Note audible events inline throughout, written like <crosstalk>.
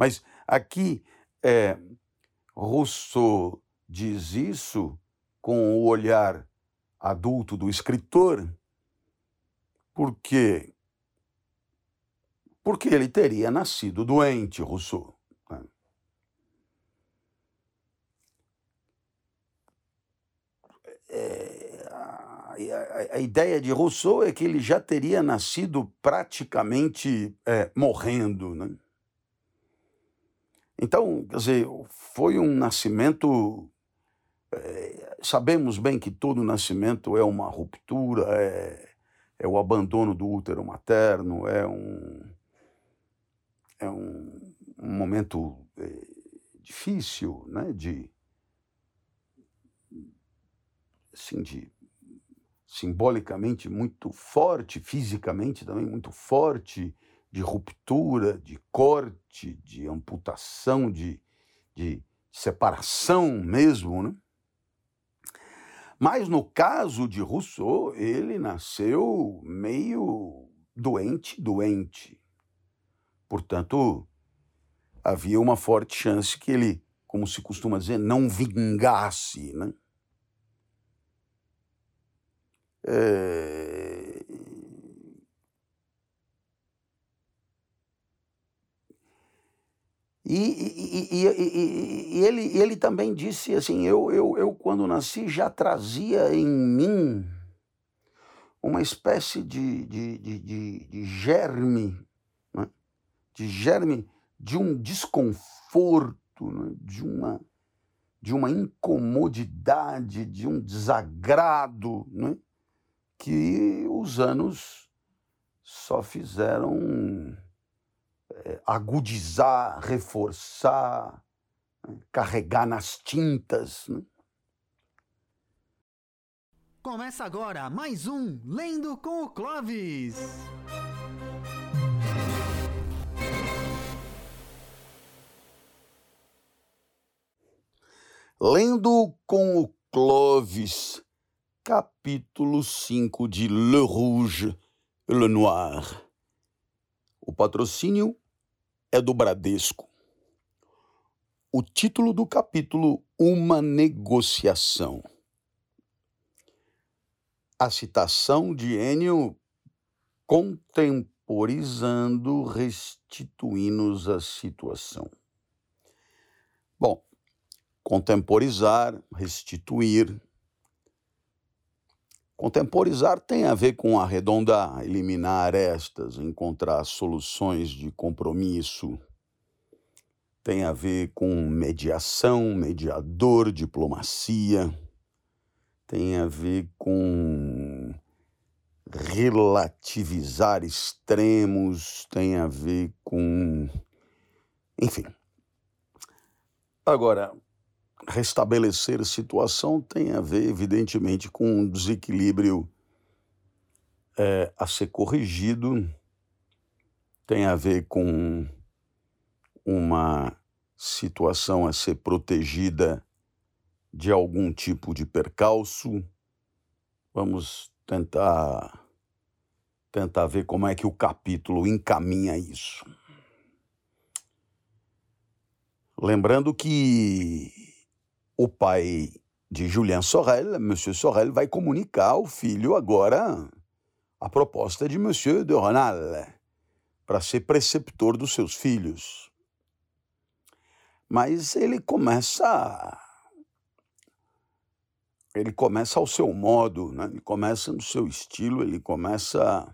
Mas aqui, é, Rousseau diz isso com o olhar adulto do escritor, porque porque ele teria nascido doente, Rousseau. Né? É, a, a, a, ideia de Rousseau é que ele já teria nascido praticamente é, morrendo. Né? Então, quer dizer, foi um nascimento. É, sabemos bem que todo nascimento é uma ruptura, é, é o abandono do útero materno, é um, é um, um momento é, difícil, né, de, assim, de simbolicamente muito forte, fisicamente também muito forte, de ruptura, de corte, de amputação, de, de separação mesmo, né? Mas no caso de Rousseau, ele nasceu meio doente, doente. Portanto, havia uma forte chance que ele, como se costuma dizer, não vingasse, né? É... E, e, e, e, ele, ele também disse assim: eu, eu, eu, quando nasci, já trazia em mim uma espécie de, de, de, de, de germe de germe de um desconforto, né? de, uma, de uma incomodidade, de um desagrado, né? que os anos só fizeram agudizar, reforçar, né? carregar nas tintas. Né? Começa agora mais um Lendo com o Clovis. Lendo com o Clovis, capítulo 5 de Le Rouge Le Noir. O patrocínio é do Bradesco. O título do capítulo: Uma negociação. A citação de Enio contemporizando, restituindo-nos a situação. Bom, contemporizar, restituir. Contemporizar tem a ver com arredondar, eliminar arestas, encontrar soluções de compromisso. Tem a ver com mediação, mediador, diplomacia. Tem a ver com relativizar extremos, tem a ver com. Enfim. Agora, restabelecer situação tem a ver, evidentemente, com um desequilíbrio é, a ser corrigido, tem a ver com uma situação a ser protegida de algum tipo de percalço. Vamos tentar tentar ver como é que o capítulo encaminha isso. Lembrando que o pai de Julien Sorel, Monsieur Sorel, vai comunicar ao filho agora a proposta de Monsieur de Renal para ser preceptor dos seus filhos. Mas ele começa ele começa ao seu modo, né? ele começa no seu estilo, ele começa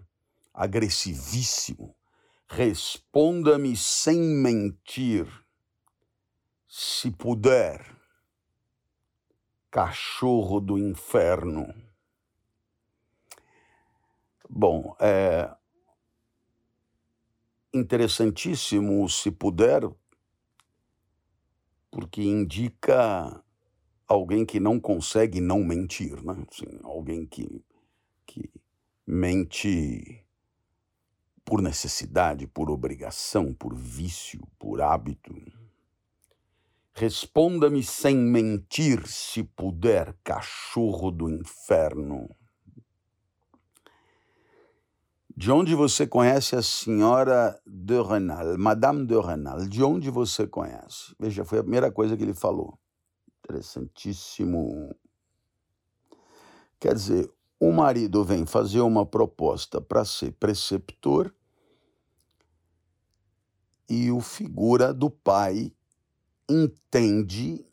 agressivíssimo. Responda-me sem mentir, se puder cachorro do inferno. Bom, é interessantíssimo, se puder, porque indica alguém que não consegue não mentir, né? Assim, alguém que, que mente por necessidade, por obrigação, por vício, por hábito. Responda-me sem mentir, se puder, cachorro do inferno. De onde você conhece a senhora de Renal, Madame de Renal? De onde você conhece? Veja, foi a primeira coisa que ele falou. Interessantíssimo. Quer dizer, o marido vem fazer uma proposta para ser preceptor e o figura do pai entende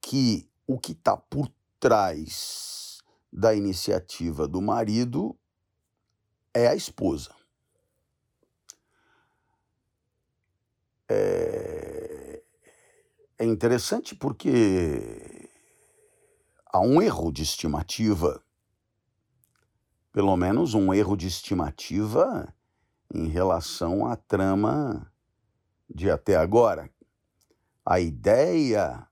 que o que está por trás da iniciativa do marido é a esposa. É, é interessante porque há um erro de estimativa, pelo menos um erro de estimativa em relação à trama de até agora. A ideia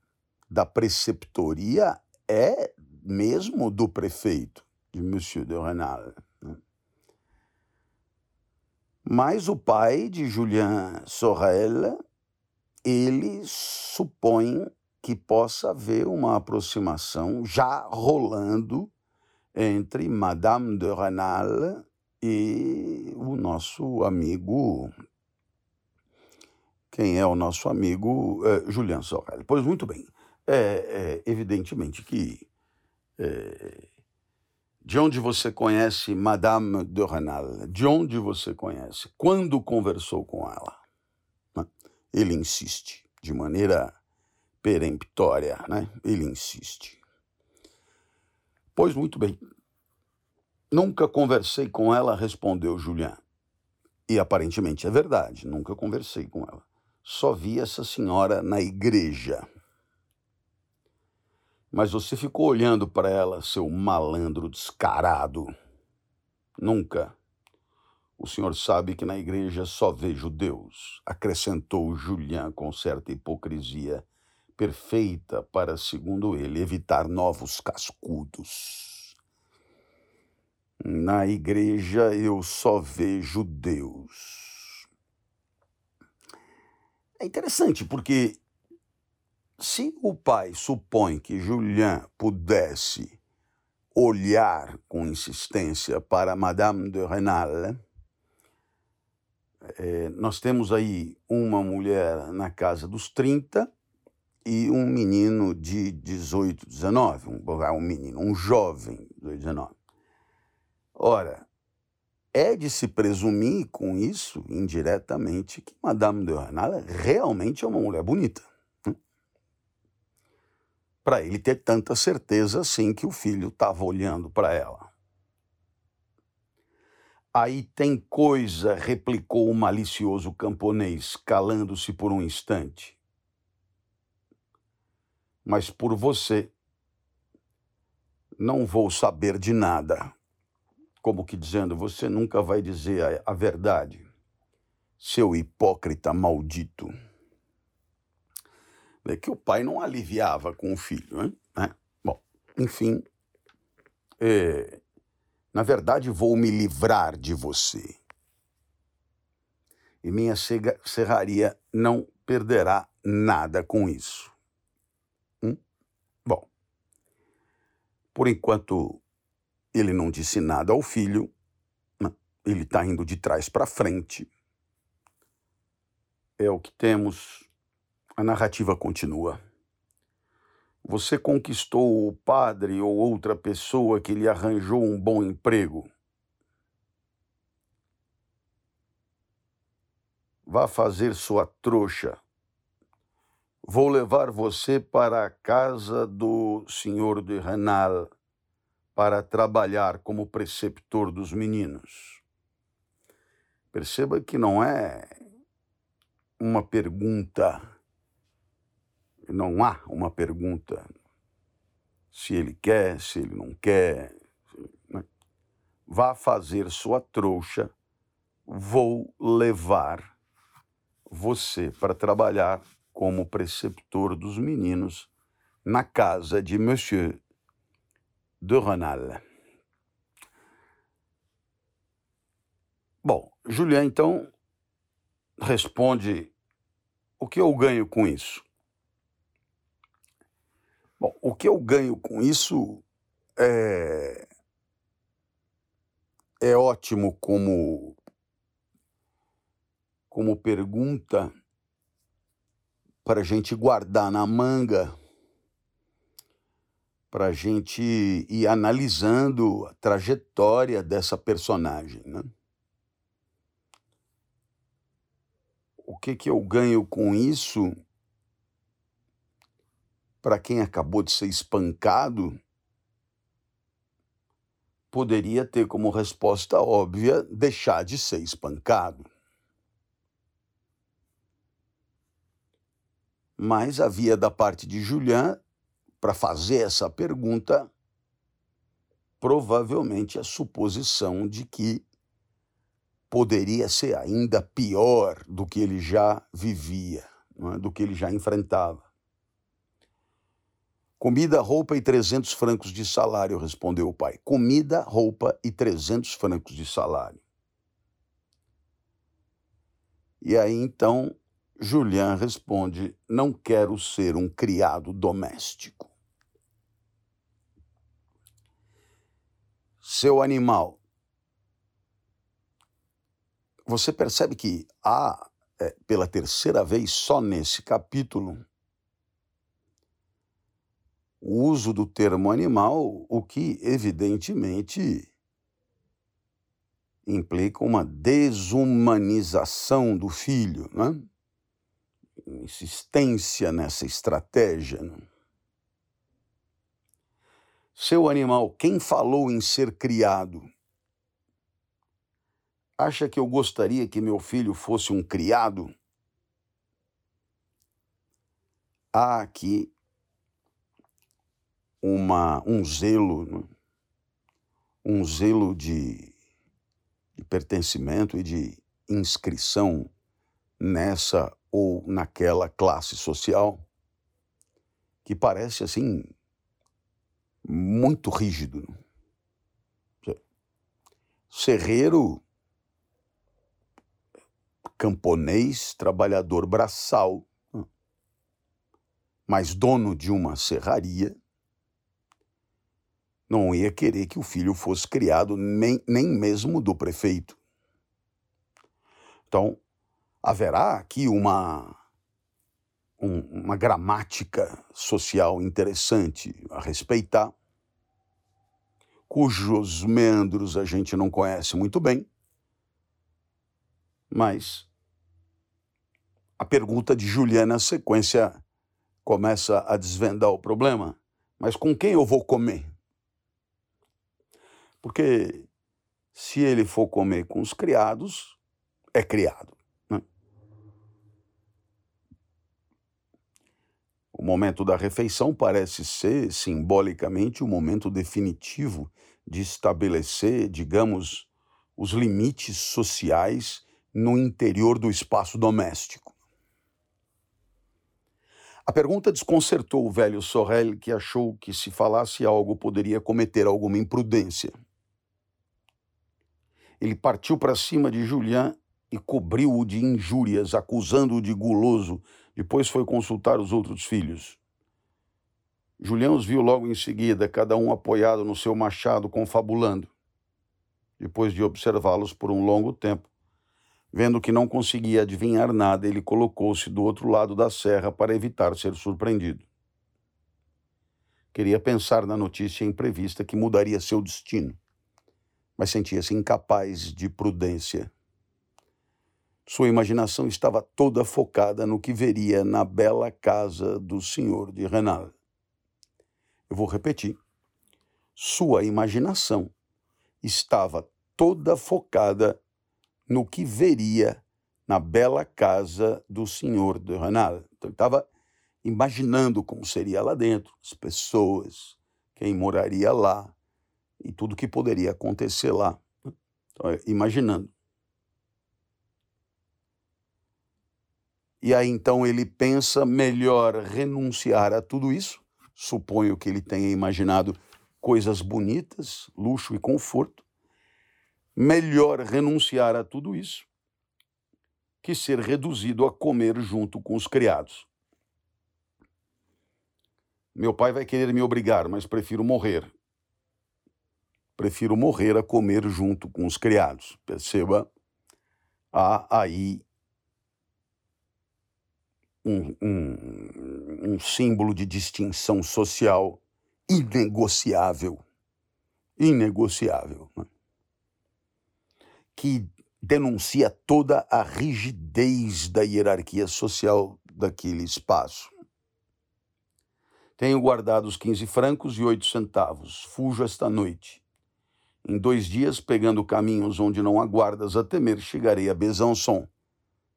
da preceptoria é mesmo do prefeito, de Monsieur de Renal. Mas o pai de Julien Sorel, ele supõe que possa haver uma aproximação já rolando entre Madame de Renal e o nosso amigo. Quem é o nosso amigo é, Julian Sorel? Pois muito bem. É, é evidentemente que é, de onde você conhece Madame de Renal? De onde você conhece? Quando conversou com ela? Né? Ele insiste, de maneira peremptória, né? Ele insiste. Pois muito bem. Nunca conversei com ela, respondeu Julian. E aparentemente é verdade, nunca conversei com ela. Só vi essa senhora na igreja. Mas você ficou olhando para ela, seu malandro descarado. Nunca. O senhor sabe que na igreja só vejo Deus, acrescentou Julian com certa hipocrisia, perfeita para, segundo ele, evitar novos cascudos. Na igreja eu só vejo Deus. É interessante porque se o pai supõe que Julien pudesse olhar com insistência para Madame de Renal, é, nós temos aí uma mulher na casa dos 30 e um menino de 18, 19, um, um menino, um jovem de 19. Ora, é de se presumir com isso, indiretamente, que Madame de Renal realmente é uma mulher bonita para ele ter tanta certeza assim que o filho estava olhando para ela. Aí tem coisa, replicou o malicioso camponês, calando-se por um instante. Mas por você não vou saber de nada. Como que dizendo, você nunca vai dizer a, a verdade, seu hipócrita maldito né, que o pai não aliviava com o filho. Né? né? Bom, enfim, é, na verdade vou me livrar de você. E minha serraria não perderá nada com isso. Hum? Bom, por enquanto ele não disse nada ao filho, ele está indo de trás para frente. É o que temos a narrativa continua. Você conquistou o padre ou outra pessoa que lhe arranjou um bom emprego. Vá fazer sua trouxa. Vou levar você para a casa do senhor de Renal para trabalhar como preceptor dos meninos. Perceba que não é uma pergunta não há uma pergunta se ele quer, se ele não quer. Né? Vá fazer sua trouxa, vou levar você para trabalhar como preceptor dos meninos na casa de Monsieur de Renal. Bom, Julien então responde: o que eu ganho com isso? Bom, o que eu ganho com isso é, é ótimo como como pergunta para a gente guardar na manga, para a gente ir analisando a trajetória dessa personagem. Né? O que, que eu ganho com isso? Para quem acabou de ser espancado, poderia ter como resposta óbvia deixar de ser espancado. Mas havia da parte de Julian, para fazer essa pergunta, provavelmente a suposição de que poderia ser ainda pior do que ele já vivia, é? do que ele já enfrentava. Comida, roupa e 300 francos de salário, respondeu o pai. Comida, roupa e 300 francos de salário. E aí então Julian responde: Não quero ser um criado doméstico. Seu animal. Você percebe que há, é, pela terceira vez só nesse capítulo, o uso do termo animal, o que evidentemente implica uma desumanização do filho, né? insistência nessa estratégia. Né? Seu animal, quem falou em ser criado? Acha que eu gostaria que meu filho fosse um criado? Há aqui uma, um zelo, né? um zelo de, de pertencimento e de inscrição nessa ou naquela classe social que parece assim muito rígido. Serreiro, camponês, trabalhador braçal, mas dono de uma serraria, não ia querer que o filho fosse criado nem, nem mesmo do prefeito. Então, haverá aqui uma, um, uma gramática social interessante a respeitar, cujos meandros a gente não conhece muito bem, mas a pergunta de Juliana, na sequência, começa a desvendar o problema. Mas com quem eu vou comer? Porque se ele for comer com os criados, é criado. O momento da refeição parece ser, simbolicamente, o momento definitivo de estabelecer, digamos, os limites sociais no interior do espaço doméstico. A pergunta desconcertou o velho Sorel, que achou que se falasse algo poderia cometer alguma imprudência. Ele partiu para cima de Julian e cobriu-o de injúrias, acusando-o de guloso, depois foi consultar os outros filhos. Julião os viu logo em seguida, cada um apoiado no seu machado, confabulando. Depois de observá-los por um longo tempo, vendo que não conseguia adivinhar nada, ele colocou-se do outro lado da serra para evitar ser surpreendido. Queria pensar na notícia imprevista que mudaria seu destino, mas sentia-se incapaz de prudência. Sua imaginação estava toda focada no que veria na bela casa do senhor de Renal. Eu vou repetir. Sua imaginação estava toda focada no que veria na bela casa do senhor de Renal. Então, ele estava imaginando como seria lá dentro, as pessoas, quem moraria lá e tudo que poderia acontecer lá. Então, imaginando. E aí então ele pensa melhor renunciar a tudo isso. Suponho que ele tenha imaginado coisas bonitas, luxo e conforto. Melhor renunciar a tudo isso que ser reduzido a comer junto com os criados. Meu pai vai querer me obrigar, mas prefiro morrer. prefiro morrer a comer junto com os criados. Perceba, há aí um, um, um símbolo de distinção social inegociável. Inegociável. Né? Que denuncia toda a rigidez da hierarquia social daquele espaço. Tenho guardado os 15 francos e oito centavos. Fujo esta noite. Em dois dias, pegando caminhos onde não há guardas a temer, chegarei a Besançon,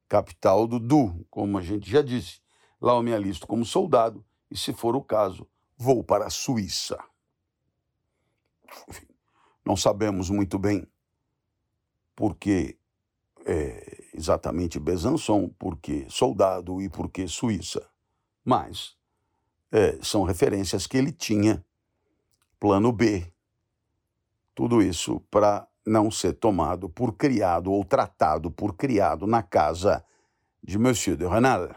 capital do Du, como a gente já disse. Lá eu me alisto como soldado e, se for o caso, vou para a Suíça. Enfim, não sabemos muito bem porque é, exatamente Besançon, porque soldado e porque Suíça. Mas é, são referências que ele tinha, plano B, tudo isso para não ser tomado por criado ou tratado por criado na casa de Monsieur de Renal.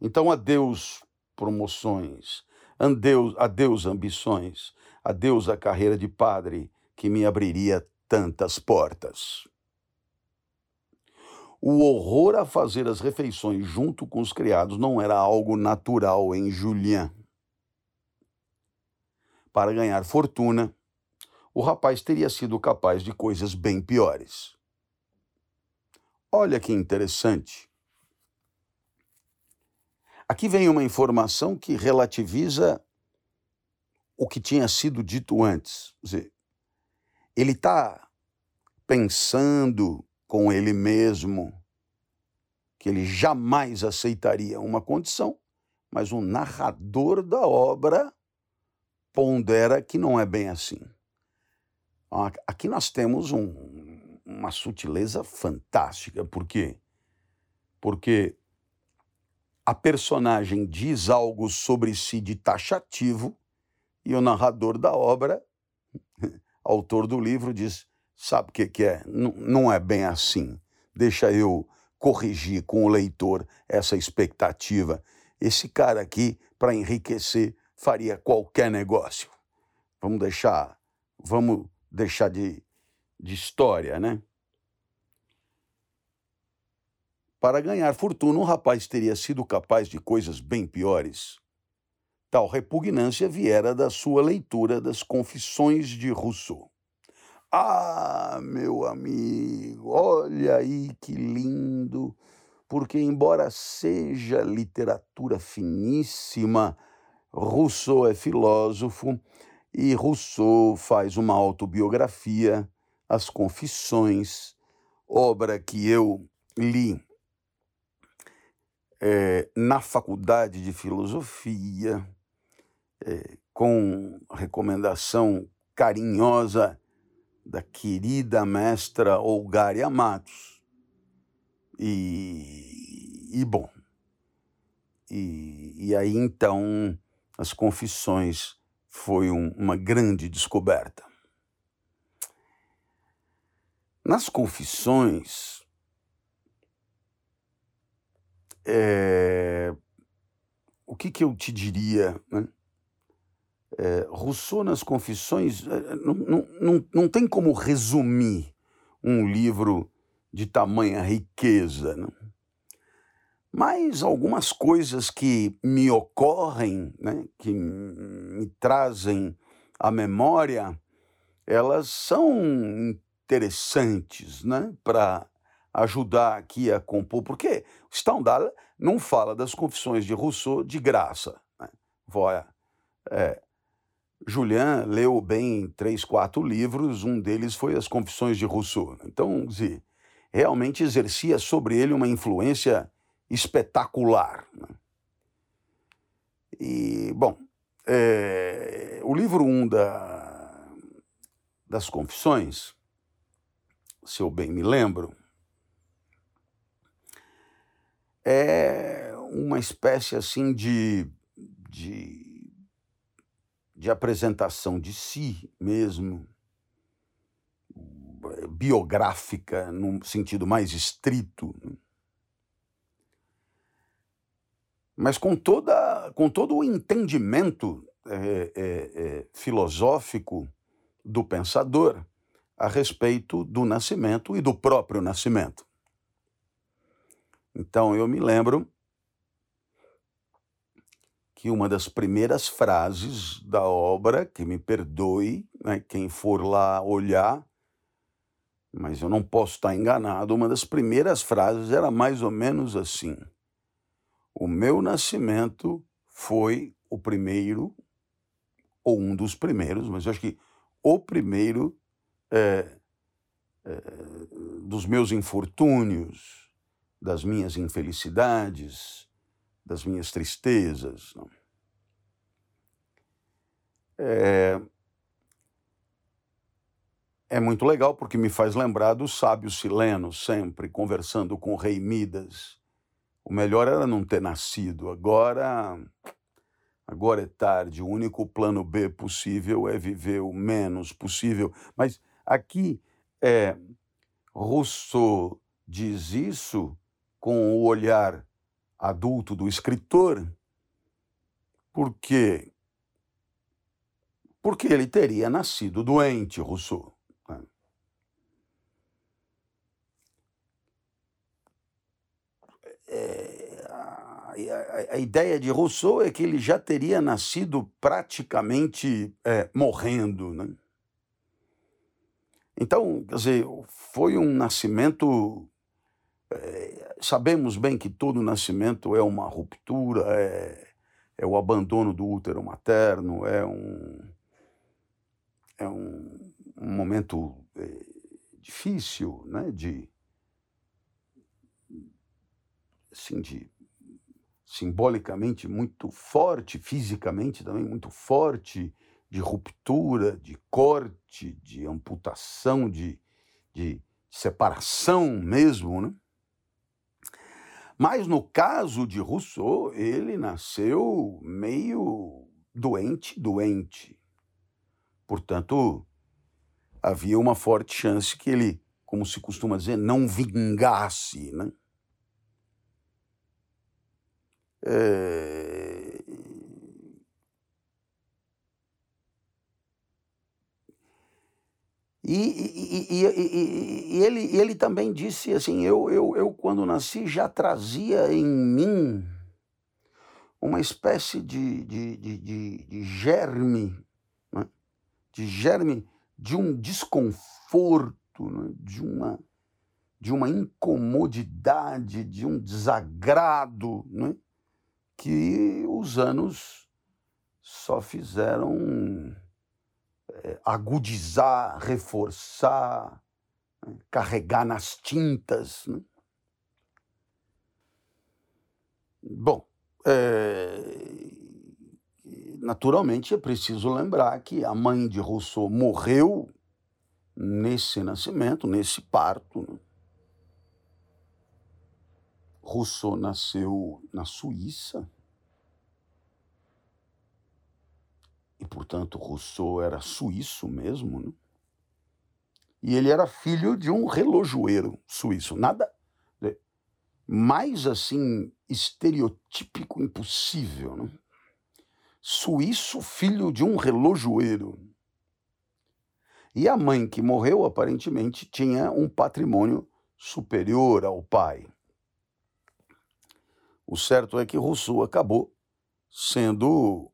Então, adeus promoções, adeus, adeus ambições, adeus a carreira de padre que me abriria tantas portas. O horror a fazer as refeições junto com os criados não era algo natural em Julien. Para ganhar fortuna, o rapaz teria sido capaz de coisas bem piores. Olha que interessante. Aqui vem uma informação que relativiza o que tinha sido dito antes. Ele está pensando com ele mesmo que ele jamais aceitaria uma condição, mas o narrador da obra pondera que não é bem assim. Aqui nós temos um, uma sutileza fantástica, por quê? Porque a personagem diz algo sobre si de taxativo e o narrador da obra, <laughs> autor do livro, diz: Sabe o que, que é? N não é bem assim. Deixa eu corrigir com o leitor essa expectativa. Esse cara aqui, para enriquecer, faria qualquer negócio. Vamos deixar, vamos deixar de, de história, né? Para ganhar fortuna, o rapaz teria sido capaz de coisas bem piores. Tal repugnância viera da sua leitura das Confissões de Rousseau. Ah, meu amigo, olha aí que lindo, porque, embora seja literatura finíssima, Rousseau é filósofo e Rousseau faz uma autobiografia, As Confissões, obra que eu li é, na faculdade de filosofia, é, com recomendação carinhosa da querida mestra Olgária Matos. E, e bom, e, e, aí então as confissões foi um, uma grande descoberta. Nas confissões, é, o que, que eu te diria? Né? É, Rousseau nas Confissões é, não, não, não, não tem como resumir um livro de tamanha riqueza. Não? Mas algumas coisas que me ocorrem, né, que me trazem à memória, elas são interessantes né, para ajudar aqui a compor, porque Stendhal não fala das confissões de Rousseau de graça. Né? Voia, é, Julian leu bem três, quatro livros, um deles foi As Confissões de Rousseau. Então, dizer, realmente exercia sobre ele uma influência espetacular. Né? E, bom, é, o livro 1 um da, das Confissões, se eu bem me lembro, é uma espécie assim de, de de apresentação de si mesmo, biográfica, num sentido mais estrito, né? Mas com, toda, com todo o entendimento é, é, é, filosófico do pensador a respeito do nascimento e do próprio nascimento. Então eu me lembro que uma das primeiras frases da obra, que me perdoe né, quem for lá olhar, mas eu não posso estar enganado, uma das primeiras frases era mais ou menos assim: O meu nascimento foi o primeiro, ou um dos primeiros, mas acho que o primeiro é, é, dos meus infortúnios, das minhas infelicidades, das minhas tristezas. É, é muito legal porque me faz lembrar do sábio Sileno, sempre conversando com o rei Midas. O melhor era não ter nascido. Agora, agora é tarde. O único plano B possível é viver o menos possível. Mas aqui é, Rousseau diz isso com o olhar adulto do escritor, porque porque ele teria nascido doente, Rousseau. Né? É, a, a, a, ideia de Rousseau é que ele já teria nascido praticamente é, morrendo. Né? Então, quer dizer, foi um nascimento. É, sabemos bem que todo nascimento é uma ruptura, é, é o abandono do útero materno, é um, é um, um momento é, difícil, né, de, assim, de simbolicamente muito forte, fisicamente também muito forte, de ruptura, de corte, de amputação, de, de separação mesmo, né? Mas no caso de Rousseau, ele nasceu meio doente, doente. Portanto, havia uma forte chance que ele, como se costuma dizer, não vingasse, né? E, e, e, e, ele, ele também disse assim: eu, eu, eu, quando nasci, já trazia em mim uma espécie de, de, de, de, de germe, né? de germe de um desconforto, né? de, uma, de uma incomodidade, de um desagrado, né? Que os anos só fizeram é, agudizar, reforçar, né? carregar nas tintas. Né? Bom, é... naturalmente é preciso lembrar que a mãe de Rousseau morreu nesse nascimento, nesse parto. Né? Rousseau nasceu na Suíça. e, portanto, Rousseau era suíço mesmo, né? e ele era filho de um relojoeiro suíço. Nada mais assim estereotípico impossível. Né? Suíço, filho de um relojoeiro. E a mãe que morreu, aparentemente, tinha um patrimônio superior ao pai. O certo é que Rousseau acabou sendo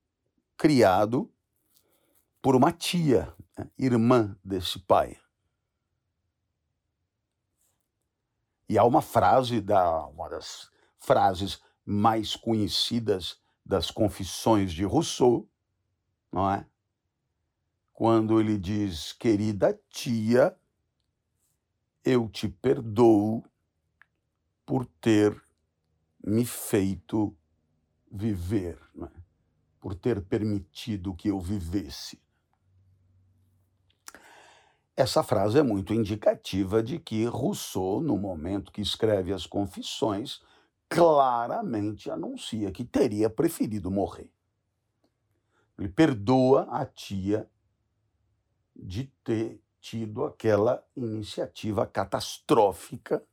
criado por uma tia, né, irmã desse pai. E há uma frase da uma das frases mais conhecidas das Confissões de Rousseau, não é? Quando ele diz: "Querida tia, eu te perdoo por ter me feito viver, é? por ter permitido que eu vivesse. Essa frase é muito indicativa de que Rousseau, no momento que escreve as Confissões, claramente anuncia que teria preferido morrer. Ele perdoa a tia de ter tido aquela iniciativa catastrófica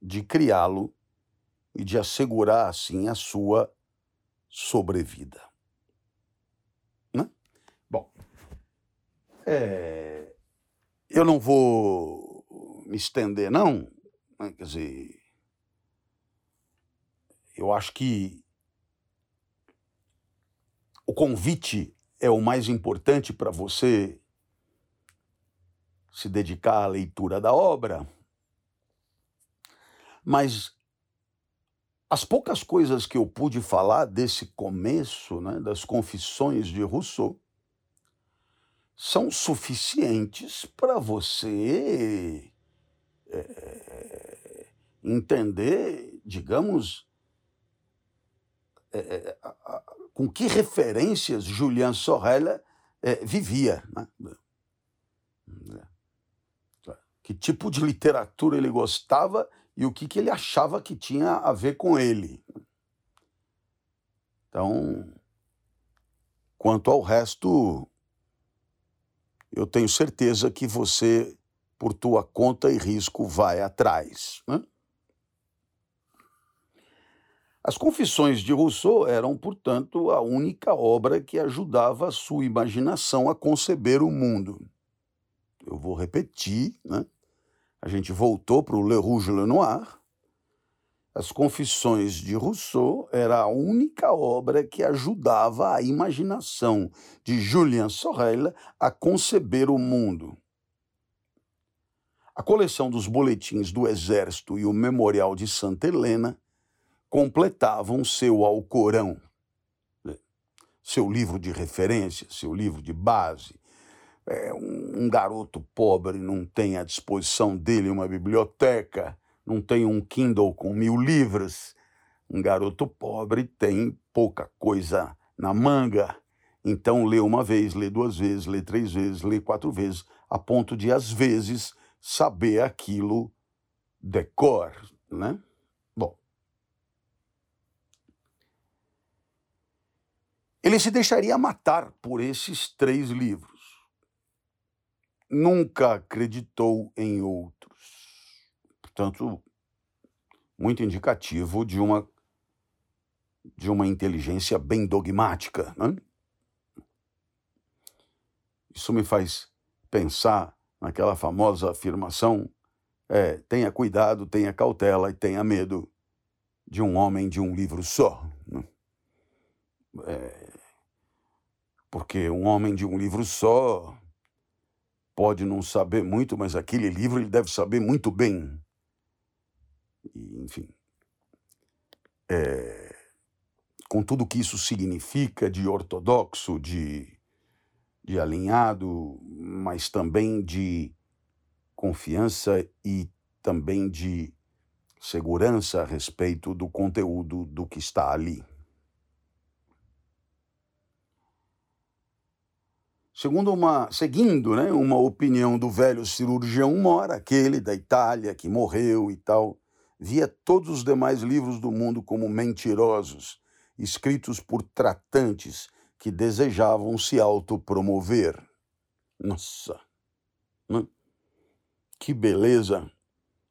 de criá-lo e de assegurar assim a sua sobrevida. Né? Bom, É, eu não vou me estender, não. né, Quer dizer, eu acho que o convite é o mais importante para você se dedicar à leitura da obra, mas as poucas coisas que eu pude falar desse começo, né, das confissões de Rousseau, são suficientes para você eh, entender, digamos, eh, a- a- com que referências Julian Sorel eh, vivia, né? que tipo de literatura ele gostava e o que, que ele achava que tinha a ver com ele. Então, quanto ao resto, eu tenho certeza que você, por tua conta e risco, vai atrás. né? As Confissões de Rousseau eram, portanto, a única obra que ajudava a sua imaginação a conceber o mundo. Eu vou repetir, né? A gente voltou para o Le Rouge Le Noir. As Confissões de Rousseau era a única obra que ajudava a imaginação de Julien Sorel a conceber o mundo. A coleção dos boletins do Exército e o Memorial de Santa Helena completavam seu Alcorão, seu livro de referência, seu livro de base. É, um, um garoto pobre não tem à disposição dele uma biblioteca, não tem um Kindle com mil livros. Um garoto pobre tem pouca coisa na manga. Então lê uma vez, lê duas vezes, lê três vezes, lê quatro vezes, a ponto de, às vezes, saber aquilo de cor, né? Bom. Ele se deixaria matar por esses três livros. Nunca acreditou em outros. Portanto, muito indicativo de uma de uma inteligência bem dogmática, né? Isso me faz pensar naquela famosa afirmação: é, tenha cuidado, tenha cautela e tenha medo de um homem de um livro só. né? É, porque um homem de um livro só pode não saber muito, mas aquele livro ele deve saber muito bem. E, enfim, é, com tudo que isso significa de ortodoxo, de, de alinhado, mas também de confiança e também de segurança a respeito do conteúdo do que está ali. Segundo uma, seguindo né, uma opinião do velho cirurgião Mora, aquele da Itália que morreu e tal, via todos os demais livros do mundo como mentirosos, escritos por tratantes que desejavam se autopromover. Nossa, né? que beleza!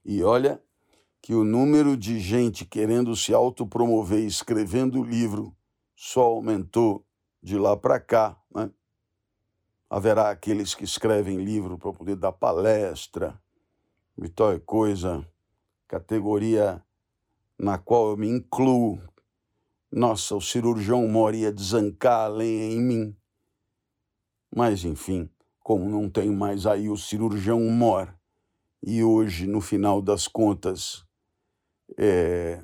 E olha que o número de gente querendo se autopromover escrevendo livro só aumentou de lá para cá, né? Haverá aqueles que escrevem livro para poder dar palestra e tal coisa, categoria na qual eu me incluo. Nossa, o cirurgião Mori ia desancar a lenha em mim. Mas, enfim, como não tem mais aí o cirurgião Mor, e hoje, no final das contas, é...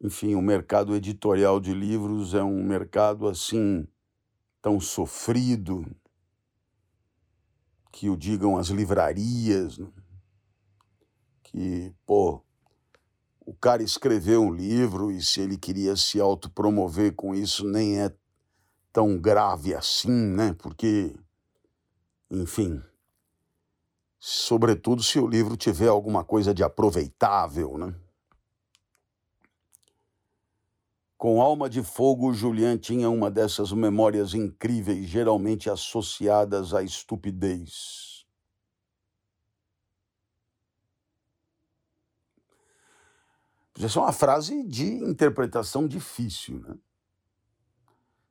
enfim, o mercado editorial de livros é um mercado assim tão sofrido, que o digam as livrarias, né? que, pô, o cara escreveu um livro e se ele queria se autopromover com isso, nem é tão grave assim, né? Porque, enfim, sobretudo se o livro tiver alguma coisa de aproveitável, né? Com alma de fogo, Julian tinha uma dessas memórias incríveis, geralmente associadas à estupidez. Essa é uma frase de interpretação difícil, né?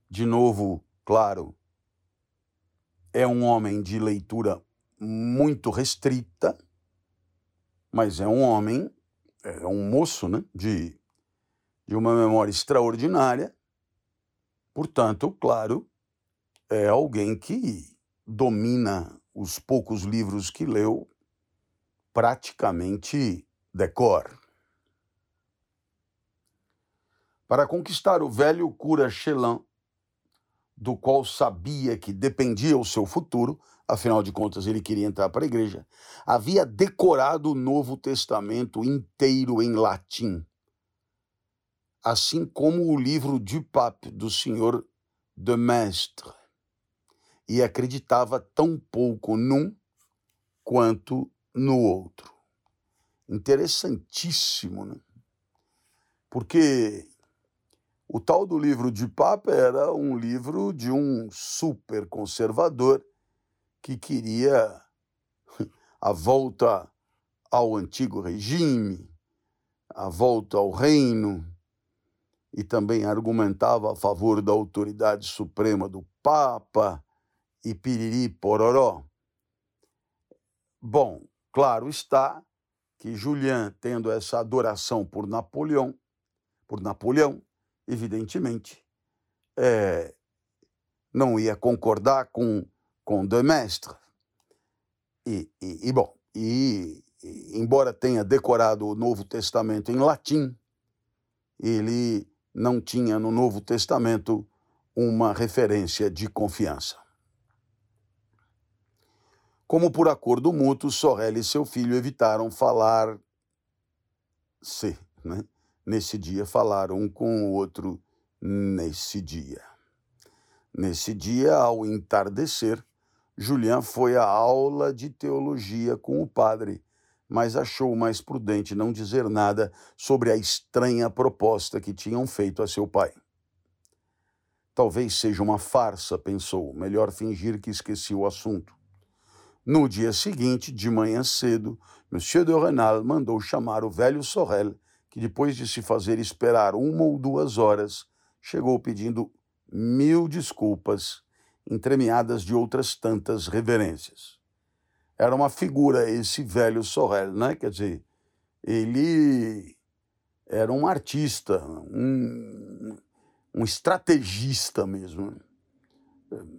De novo, claro, é um homem de leitura muito restrita, mas é um homem, é um moço, né, de, de uma memória extraordinária. Portanto, claro, é alguém que domina os poucos livros que leu praticamente decor. Para conquistar o velho cura Chelan, do qual sabia que dependia o seu futuro, afinal de contas ele queria entrar para a igreja, havia decorado o Novo Testamento inteiro em latim, assim como o livro du Pape do senhor de Mestre, e acreditava tão pouco num quanto no outro. Interessantíssimo, né? Porque o tal do livro de Papa era um livro de um super conservador que queria <laughs> a volta ao antigo regime, a volta ao reino, e também argumentava a favor da autoridade suprema do Papa e piriri pororó. Bom, claro está que Julian, tendo essa adoração por Napoleão, por Napoleão, evidentemente, é, não ia concordar com, com de Mestre. E, e, e bom, e, e, embora tenha decorado o Novo Testamento em latim, ele não tinha no Novo Testamento uma referência de confiança. Como por acordo mútuo, Sorrel e seu filho evitaram falar-se, né? nesse dia falaram um com o outro nesse dia. Nesse dia, ao entardecer, Julian foi à aula de teologia com o padre, mas achou mais prudente não dizer nada sobre a estranha proposta que tinham feito a seu pai. Talvez seja uma farsa, pensou, melhor fingir que esqueci o assunto. No dia seguinte, de manhã cedo, Monsieur de Renal mandou chamar o velho Sorel que depois de se fazer esperar uma ou duas horas, chegou pedindo mil desculpas, entremeadas de outras tantas reverências. Era uma figura esse velho Sorrel, né? Quer dizer, ele era um artista, um, um estrategista mesmo.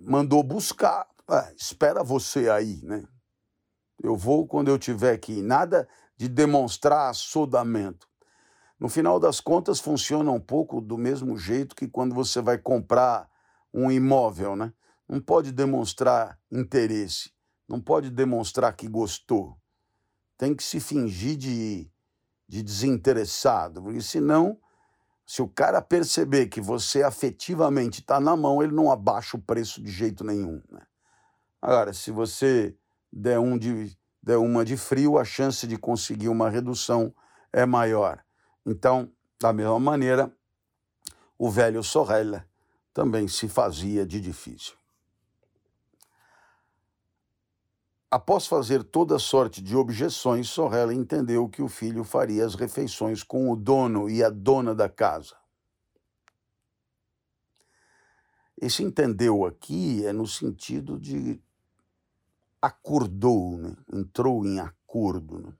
Mandou buscar, ah, espera você aí, né? Eu vou quando eu tiver aqui. Nada de demonstrar assodamento. No final das contas, funciona um pouco do mesmo jeito que quando você vai comprar um imóvel, né? Não pode demonstrar interesse, não pode demonstrar que gostou. Tem que se fingir de, de desinteressado, porque senão, se o cara perceber que você afetivamente está na mão, ele não abaixa o preço de jeito nenhum. Né? Agora, se você der, um de, der uma de frio, a chance de conseguir uma redução é maior. Então, da mesma maneira, o velho Sorrella também se fazia de difícil. Após fazer toda sorte de objeções, Sorrella entendeu que o filho faria as refeições com o dono e a dona da casa. Esse entendeu aqui é no sentido de acordou, né? entrou em acordo. Né?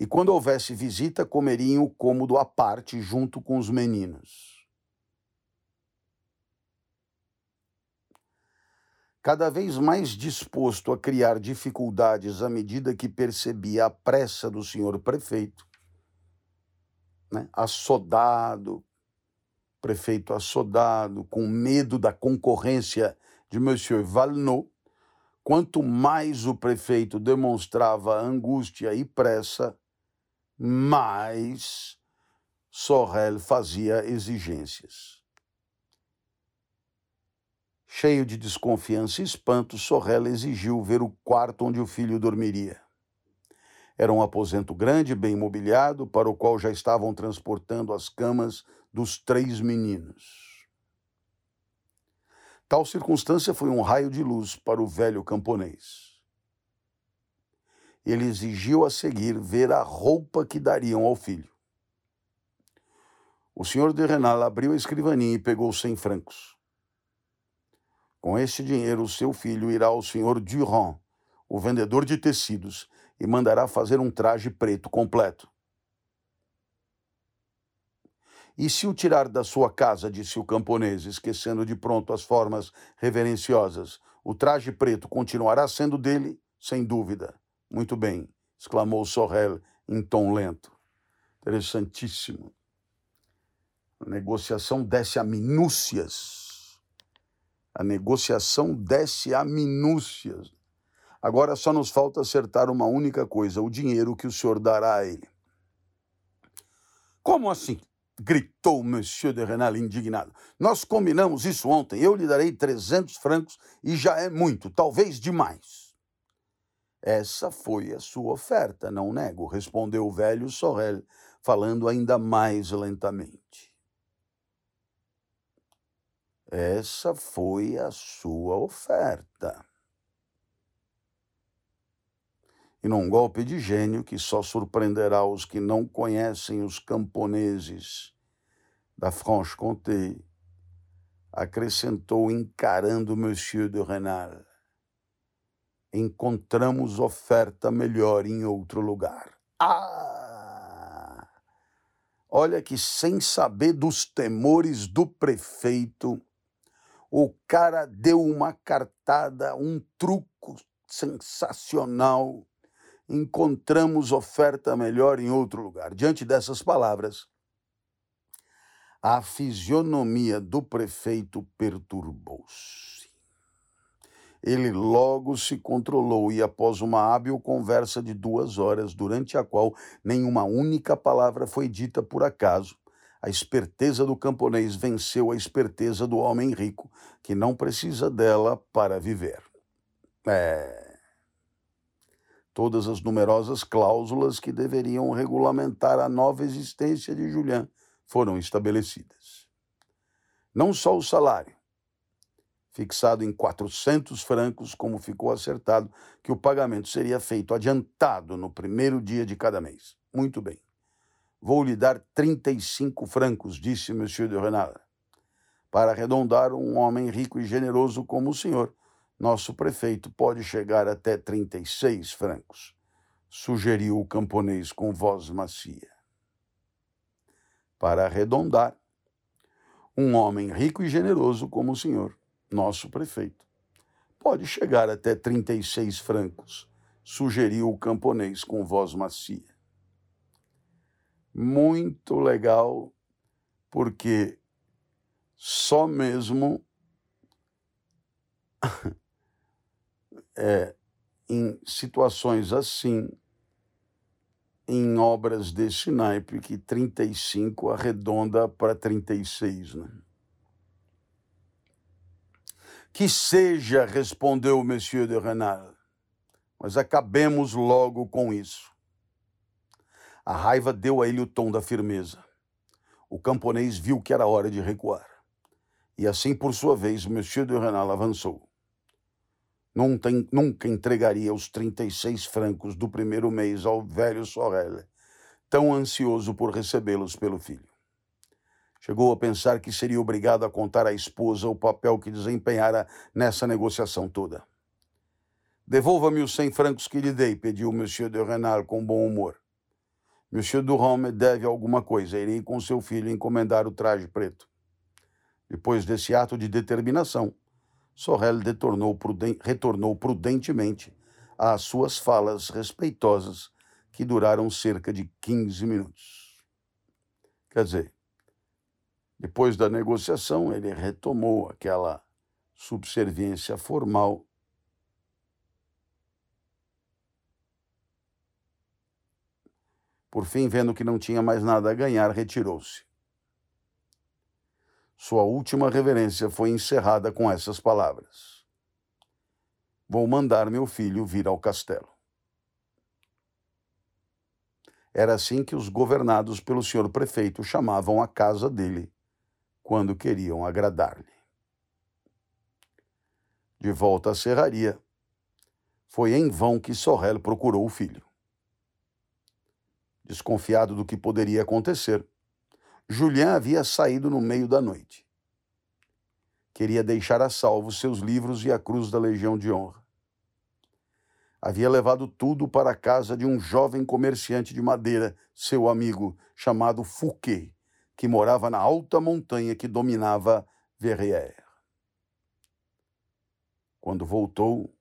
E quando houvesse visita, comeriam o cômodo à parte junto com os meninos. Cada vez mais disposto a criar dificuldades à medida que percebia a pressa do senhor prefeito, né? assodado, prefeito assodado, com medo da concorrência de Monsieur Valnot, quanto mais o prefeito demonstrava angústia e pressa, mas Sorrel fazia exigências. Cheio de desconfiança e espanto, Sorrel exigiu ver o quarto onde o filho dormiria. Era um aposento grande, bem mobiliado, para o qual já estavam transportando as camas dos três meninos. Tal circunstância foi um raio de luz para o velho camponês ele exigiu a seguir ver a roupa que dariam ao filho. O senhor de Renal abriu a escrivaninha e pegou cem francos. Com este dinheiro, seu filho irá ao senhor Durand, o vendedor de tecidos, e mandará fazer um traje preto completo. E se o tirar da sua casa, disse o camponês, esquecendo de pronto as formas reverenciosas, o traje preto continuará sendo dele, sem dúvida. Muito bem, exclamou Sorrel em tom lento. Interessantíssimo. A negociação desce a minúcias. A negociação desce a minúcias. Agora só nos falta acertar uma única coisa: o dinheiro que o senhor dará a ele. Como assim? gritou Monsieur de Renal indignado. Nós combinamos isso ontem. Eu lhe darei 300 francos e já é muito, talvez demais. Essa foi a sua oferta, não nego, respondeu o velho Sorrel, falando ainda mais lentamente. Essa foi a sua oferta. E num golpe de gênio que só surpreenderá os que não conhecem os camponeses da Franche-Comté, acrescentou encarando Monsieur de Renal. Encontramos oferta melhor em outro lugar. Ah! Olha que sem saber dos temores do prefeito, o cara deu uma cartada, um truco sensacional encontramos oferta melhor em outro lugar. Diante dessas palavras, a fisionomia do prefeito perturbou-se. Ele logo se controlou e, após uma hábil conversa de duas horas, durante a qual nenhuma única palavra foi dita por acaso, a esperteza do camponês venceu a esperteza do homem rico, que não precisa dela para viver. É todas as numerosas cláusulas que deveriam regulamentar a nova existência de Julian foram estabelecidas. Não só o salário, fixado em 400 francos, como ficou acertado que o pagamento seria feito adiantado no primeiro dia de cada mês. Muito bem. Vou lhe dar 35 francos, disse Monsieur de Renal. Para arredondar, um homem rico e generoso como o senhor nosso prefeito pode chegar até 36 francos, sugeriu o camponês com voz macia. Para arredondar, um homem rico e generoso como o senhor, nosso prefeito, pode chegar até 36 francos, sugeriu o camponês com voz macia. Muito legal, porque só mesmo <laughs> é, em situações assim, em obras desse naipe, que 35 arredonda para 36. Né? Que seja, respondeu o Monsieur de Renal, mas acabemos logo com isso. A raiva deu a ele o tom da firmeza. O camponês viu que era hora de recuar. E assim, por sua vez, Monsieur de Renal avançou. Nunca, nunca entregaria os 36 francos do primeiro mês ao velho Sorel, tão ansioso por recebê-los pelo filho. Chegou a pensar que seria obrigado a contar à esposa o papel que desempenhara nessa negociação toda. Devolva-me os cem francos que lhe dei, pediu Monsieur de Renal com bom humor. Monsieur Durand me deve alguma coisa. Irei com seu filho encomendar o traje preto. Depois desse ato de determinação, Sorrel pruden retornou prudentemente às suas falas respeitosas, que duraram cerca de 15 minutos. Quer dizer, depois da negociação, ele retomou aquela subserviência formal. Por fim, vendo que não tinha mais nada a ganhar, retirou-se. Sua última reverência foi encerrada com essas palavras: Vou mandar meu filho vir ao castelo. Era assim que os governados pelo senhor prefeito chamavam a casa dele quando queriam agradar-lhe. De volta à serraria, foi em vão que Sorrel procurou o filho. Desconfiado do que poderia acontecer, Julian havia saído no meio da noite. queria deixar a salvo seus livros e a cruz da Legião de Honra. Havia levado tudo para a casa de um jovem comerciante de madeira, seu amigo, chamado Fouquet, que morava na alta montanha que dominava Verrières. Quando voltou,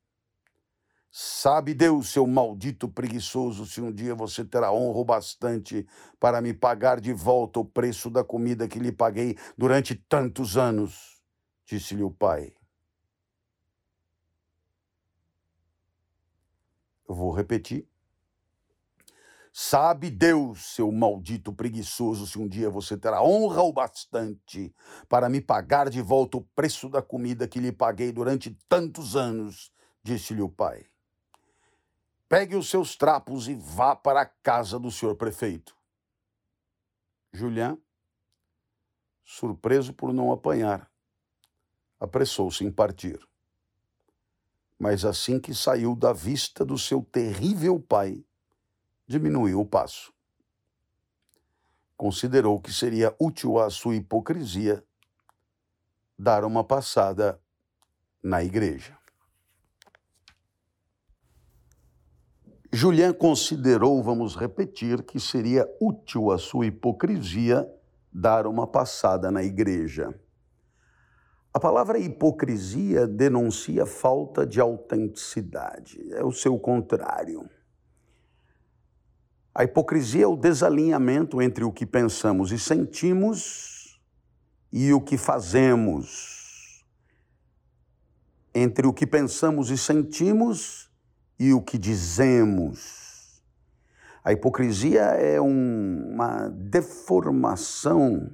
Sabe Deus, seu maldito preguiçoso, se um dia você terá honra o bastante para me pagar de volta o preço da comida que lhe paguei durante tantos anos, disse-lhe o pai. Eu vou repetir. Sabe Deus, seu maldito preguiçoso, se um dia você terá honra o bastante para me pagar de volta o preço da comida que lhe paguei durante tantos anos, disse-lhe o pai. Pegue os seus trapos e vá para a casa do senhor prefeito. Julian, surpreso por não apanhar, apressou-se em partir. Mas assim que saiu da vista do seu terrível pai, diminuiu o passo. Considerou que seria útil à sua hipocrisia dar uma passada na igreja. Julien considerou, vamos repetir, que seria útil à sua hipocrisia dar uma passada na igreja. A palavra hipocrisia denuncia falta de autenticidade, é o seu contrário. A hipocrisia é o desalinhamento entre o que pensamos e sentimos e o que fazemos. Entre o que pensamos e sentimos e o que dizemos. A hipocrisia é um, uma deformação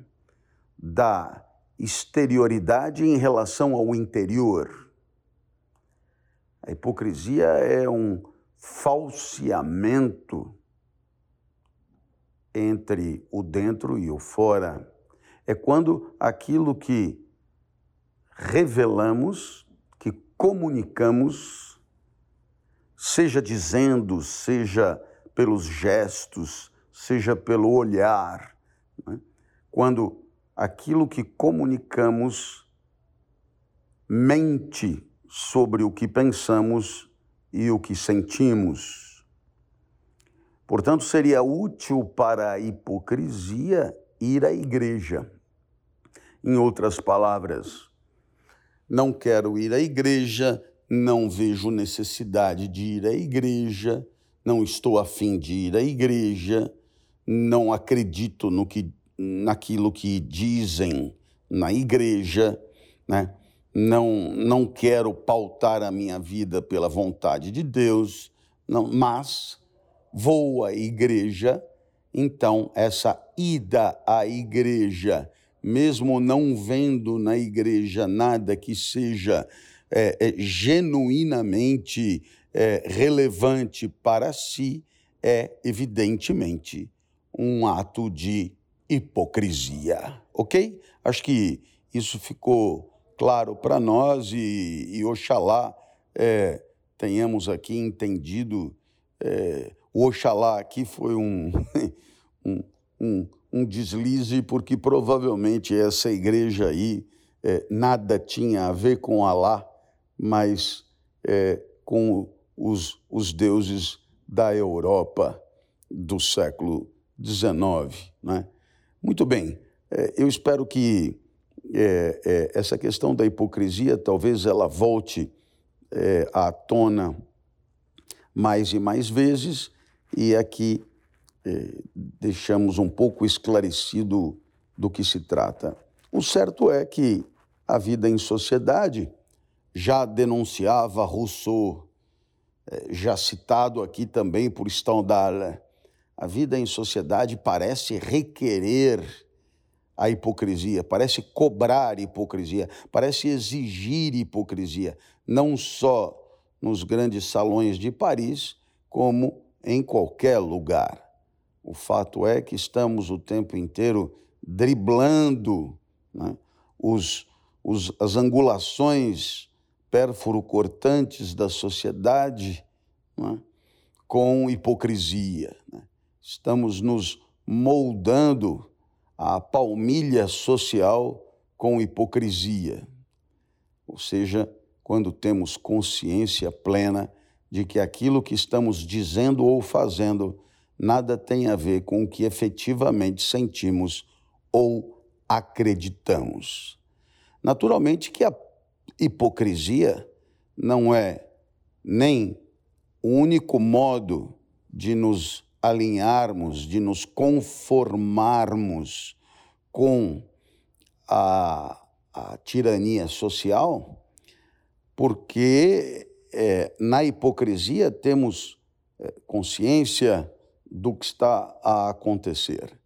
da exterioridade em relação ao interior. A hipocrisia é um falseamento entre o dentro e o fora. É quando aquilo que revelamos, que comunicamos, seja dizendo, seja pelos gestos, seja pelo olhar, né? quando aquilo que comunicamos mente sobre o que pensamos e o que sentimos. Portanto, seria útil para a hipocrisia ir à igreja. Em outras palavras, não quero ir à igreja, não vejo necessidade de ir à igreja, não estou afim de ir à igreja, não acredito no que, naquilo que dizem na igreja, né? não, não quero pautar a minha vida pela vontade de Deus, não, mas vou à igreja, então essa ida à igreja, mesmo não vendo na igreja nada que seja é, é, genuinamente é, relevante para si, é evidentemente um ato de hipocrisia, ok? Acho que isso ficou claro para nós e, e oxalá é, tenhamos aqui entendido. É, o oxalá aqui foi um, <laughs> um, um, um, deslize, porque provavelmente essa igreja aí é, nada tinha a ver com Alá, mas é, com os, os deuses da Europa do século XIX. Né? Muito bem, é, eu espero que é, é, essa questão da hipocrisia talvez ela volte é, à tona mais e mais vezes, e aqui é, deixamos um pouco esclarecido do que se trata. O certo é que a vida em sociedade já denunciava Rousseau, eh, já citado aqui também por Stendhal. A vida em sociedade parece requerer a hipocrisia, parece cobrar hipocrisia, parece exigir hipocrisia, não só nos grandes salões de Paris, como em qualquer lugar. O fato é que estamos o tempo inteiro driblando né, os, os, as angulações pérfuro-cortantes da sociedade é? com hipocrisia. Né? Estamos nos moldando à palmilha social com hipocrisia. ou seja, quando temos consciência plena de que aquilo que estamos dizendo ou fazendo nada tem a ver com o que efetivamente sentimos ou acreditamos. Naturalmente que a hipocrisia não é nem o único modo de nos alinharmos, de nos conformarmos com a, a tirania social, porque é, na hipocrisia temos é, consciência do que está a acontecer.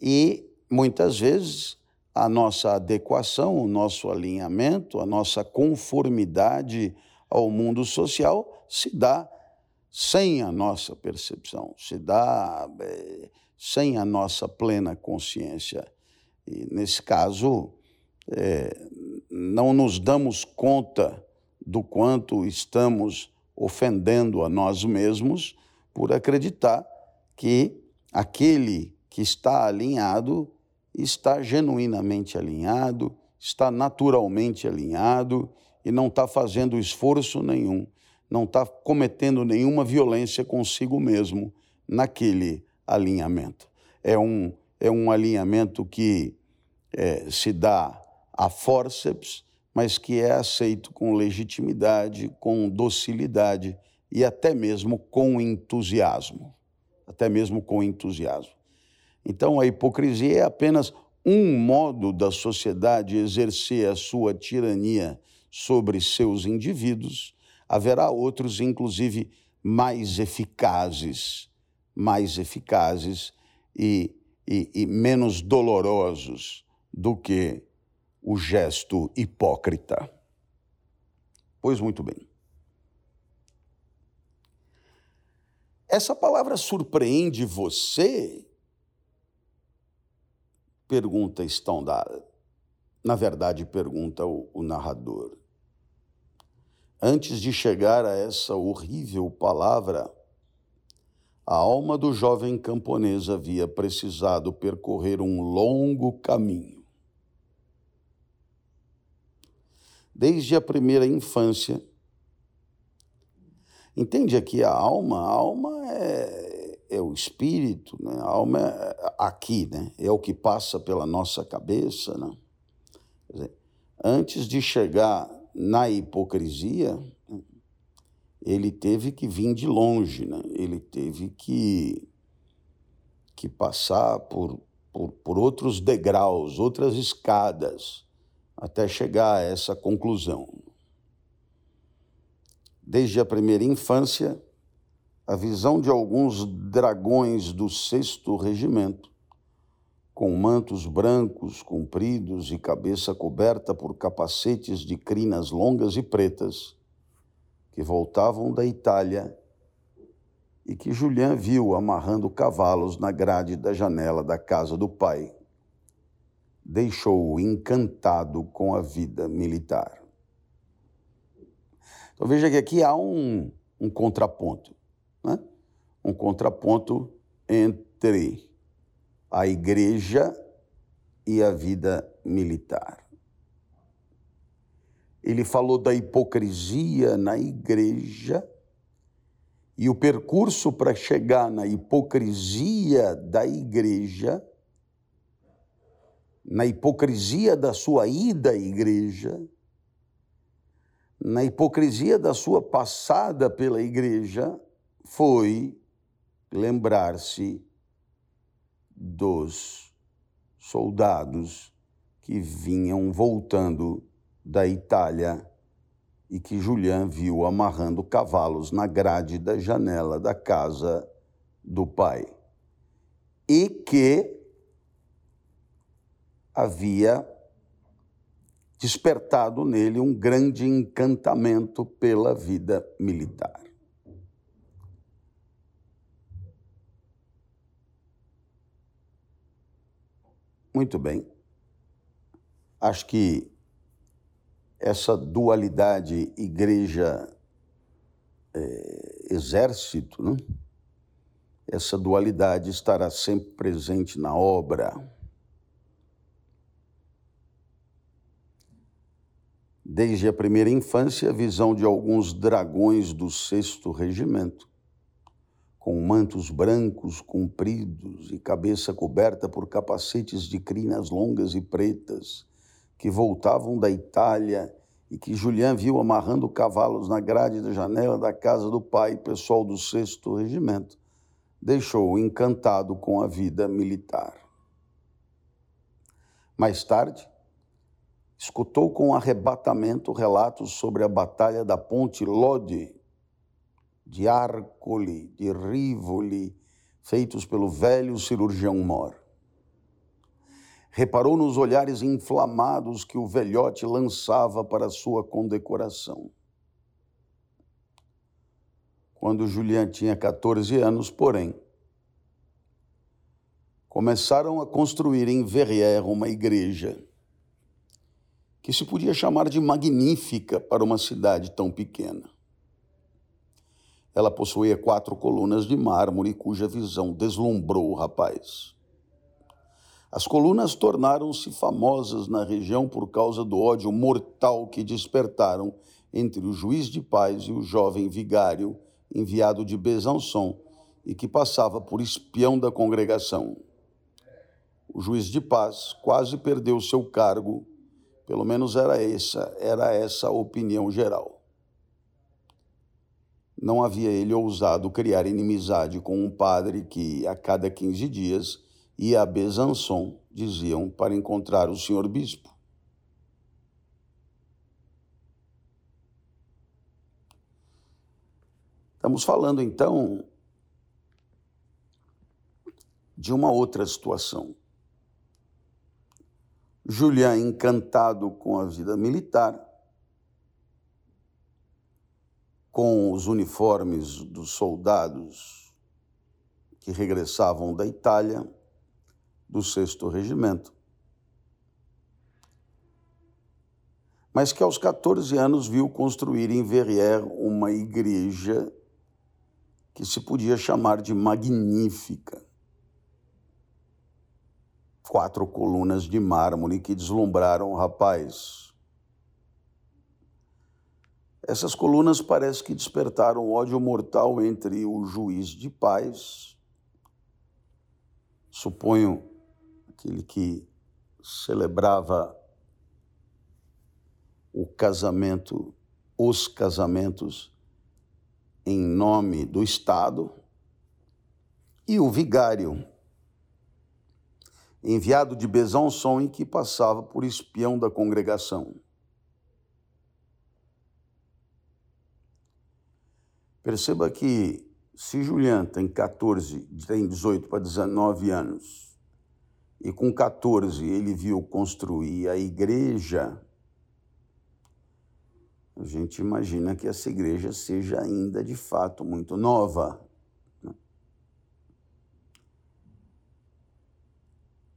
E muitas vezes a nossa adequação, o nosso alinhamento, a nossa conformidade ao mundo social se dá sem a nossa percepção, se dá é, sem a nossa plena consciência. E nesse caso, é, não nos damos conta do quanto estamos ofendendo a nós mesmos por acreditar que aquele que está alinhado está genuinamente alinhado, está naturalmente alinhado e não está fazendo esforço nenhum, não está cometendo nenhuma violência consigo mesmo naquele alinhamento. É um, é um alinhamento que é, se dá a forceps, mas que é aceito com legitimidade, com docilidade e até mesmo com entusiasmo. Até mesmo com entusiasmo. Então, a hipocrisia é apenas um modo da sociedade exercer a sua tirania sobre seus indivíduos. Haverá outros, inclusive, mais eficazes, mais eficazes e, e, e menos dolorosos do que o gesto hipócrita. Pois muito bem. Essa palavra surpreende você? Pergunta Stendhal. Na verdade, pergunta o, o narrador. Antes de chegar a essa horrível palavra, a alma do jovem camponês havia precisado percorrer um longo caminho desde a primeira infância. Entende aqui a alma? A alma é, é o espírito, né? a alma é aqui, né? é o que passa pela nossa cabeça. Né? Dizer, antes de chegar na hipocrisia, ele teve que vir de longe, né? ele teve que, que passar por, por, por outros degraus, outras escadas até chegar a essa conclusão. Desde a primeira infância, a visão de alguns dragões do sexto regimento, com mantos brancos compridos e cabeça coberta por capacetes de crinas longas e pretas, que voltavam da Itália e que Julian viu amarrando cavalos na grade da janela da casa do pai deixou-o encantado com a vida militar. Então veja que aqui há um, um contraponto, né? um contraponto entre a igreja e a vida militar. Ele falou da hipocrisia na igreja e o percurso para chegar na hipocrisia da igreja na hipocrisia da sua ida à igreja, na hipocrisia da sua passada pela igreja, foi lembrar-se dos soldados que vinham voltando da Itália e que Julian viu amarrando cavalos na grade da janela da casa do pai. E que havia despertado nele um grande encantamento pela vida militar. Muito bem. Acho que essa dualidade igreja-exército, é, né? essa dualidade estará sempre presente na obra Desde a primeira infância, a visão de alguns dragões do sexto regimento, com mantos brancos compridos e cabeça coberta por capacetes de crinas longas e pretas, que voltavam da Itália e que Julian viu amarrando cavalos na grade da janela da casa do pai, pessoal do sexto regimento, deixou-o encantado com a vida militar. Mais tarde, escutou com arrebatamento relatos sobre a batalha da ponte Lodi, de Arcoli, de Rivoli, feitos pelo velho cirurgião Mor. Reparou nos olhares inflamados que o velhote lançava para sua condecoração. Quando Julian tinha 14 anos, porém, começaram a construir em Verrières uma igreja que se podia chamar de magnífica para uma cidade tão pequena. Ela possuía quatro colunas de mármore cuja visão deslumbrou o rapaz. As colunas tornaram-se famosas na região por causa do ódio mortal que despertaram entre o juiz de paz e o jovem vigário enviado de Besançon e que passava por espião da congregação. O juiz de paz quase perdeu seu cargo pelo menos era essa, era essa a opinião geral. Não havia ele ousado criar inimizade com um padre que, a cada 15 dias, ia a Besançon, diziam, para encontrar o senhor bispo. Estamos falando então de uma outra situação. Julian, encantado com a vida militar, com os uniformes dos soldados que regressavam da Itália, do sexto regimento, mas que aos 14 anos viu construir em Verrières uma igreja que se podia chamar de magnífica quatro colunas de mármore que deslumbraram o rapaz. Essas colunas parece que despertaram ódio mortal entre o juiz de paz, suponho aquele que celebrava o casamento, os casamentos em nome do Estado, e o vigário, enviado de Besançon em que passava por espião da congregação. Perceba que se Julian tem 14, tem 18 para 19 anos, e com 14 ele viu construir a igreja, a gente imagina que essa igreja seja ainda de fato muito nova.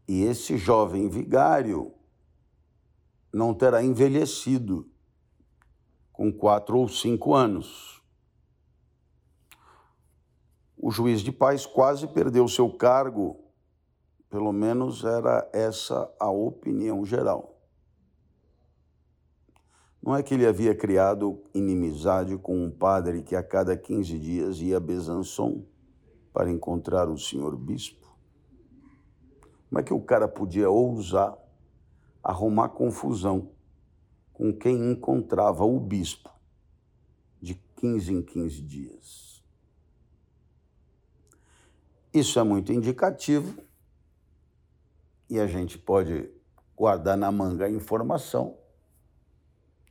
E esse jovem vigário não terá envelhecido com quatro ou cinco anos. O juiz de paz quase perdeu seu cargo, pelo menos era essa a opinião geral. Não é que ele havia criado inimizade com um padre que a cada 15 dias ia a Besançon para encontrar o senhor bispo? Como é que o cara podia ousar arrumar confusão com quem encontrava o bispo de 15 em 15 dias? Isso é muito indicativo e a gente pode guardar na manga a informação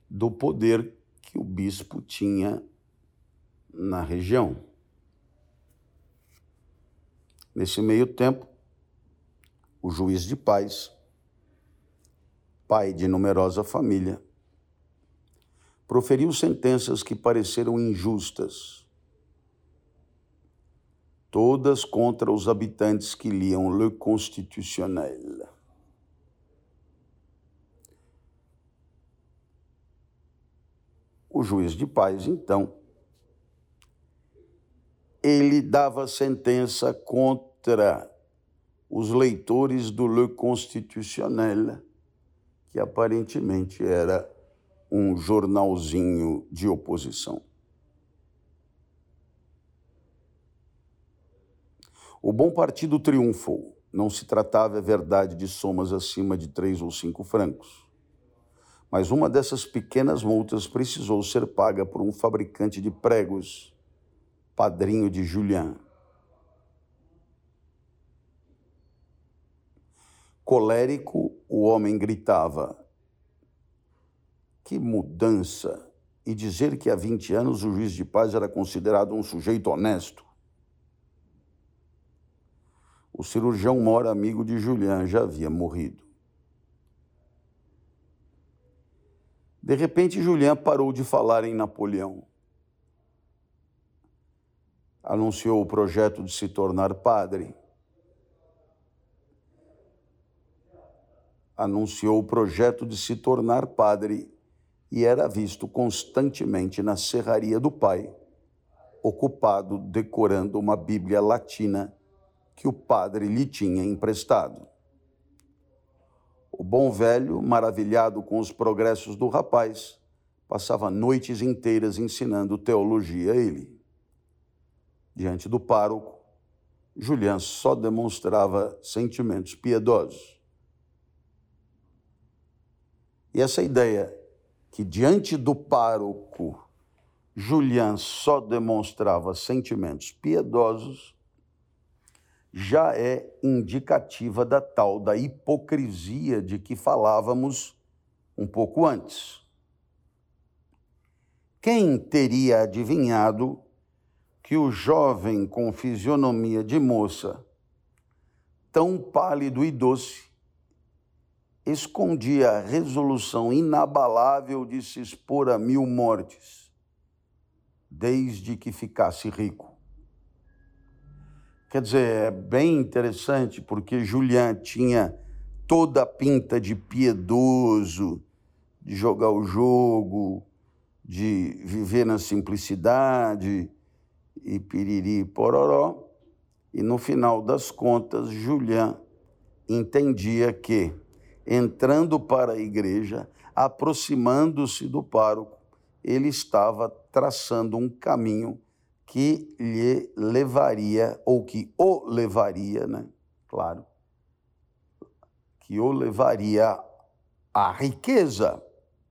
do poder que o bispo tinha na região. Nesse meio tempo, o juiz de paz, pai de numerosa família, proferiu sentenças que pareceram injustas, todas contra os habitantes que liam Le Constitutionnel. O juiz de paz, então, ele dava sentença contra os leitores do Le Constitutionnel, que aparentemente era um jornalzinho de oposição. O bom partido triunfou. Não se tratava, é verdade, de somas acima de três ou cinco francos. Mas uma dessas pequenas multas precisou ser paga por um fabricante de pregos, padrinho de Julien. Colérico, o homem gritava: Que mudança! E dizer que há 20 anos o juiz de paz era considerado um sujeito honesto. O cirurgião mora amigo de Julian já havia morrido. De repente, Julian parou de falar em Napoleão. Anunciou o projeto de se tornar padre. Anunciou o projeto de se tornar padre e era visto constantemente na serraria do pai, ocupado decorando uma Bíblia latina que o padre lhe tinha emprestado. O bom velho, maravilhado com os progressos do rapaz, passava noites inteiras ensinando teologia a ele. Diante do pároco, Julian só demonstrava sentimentos piedosos. E essa ideia que diante do pároco Julian só demonstrava sentimentos piedosos já é indicativa da tal da hipocrisia de que falávamos um pouco antes. Quem teria adivinhado que o jovem com fisionomia de moça, tão pálido e doce, escondia a resolução inabalável de se expor a mil mortes, desde que ficasse rico? Quer dizer, é bem interessante porque Julian tinha toda a pinta de piedoso, de jogar o jogo, de viver na simplicidade e piriri pororó. E no final das contas, Julian entendia que, entrando para a igreja, aproximando-se do pároco, ele estava traçando um caminho que lhe levaria, ou que o levaria, né? Claro, que o levaria à riqueza,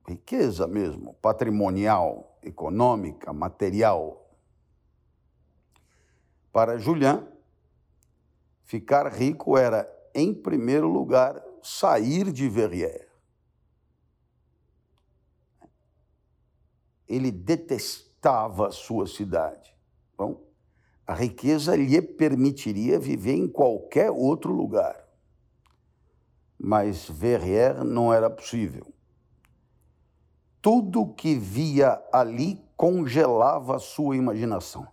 riqueza mesmo, patrimonial, econômica, material. Para Julian, ficar rico era, em primeiro lugar, sair de Verrières. Ele detestava sua cidade. Bom, a riqueza lhe permitiria viver em qualquer outro lugar. Mas Verrières não era possível. Tudo que via ali congelava a sua imaginação.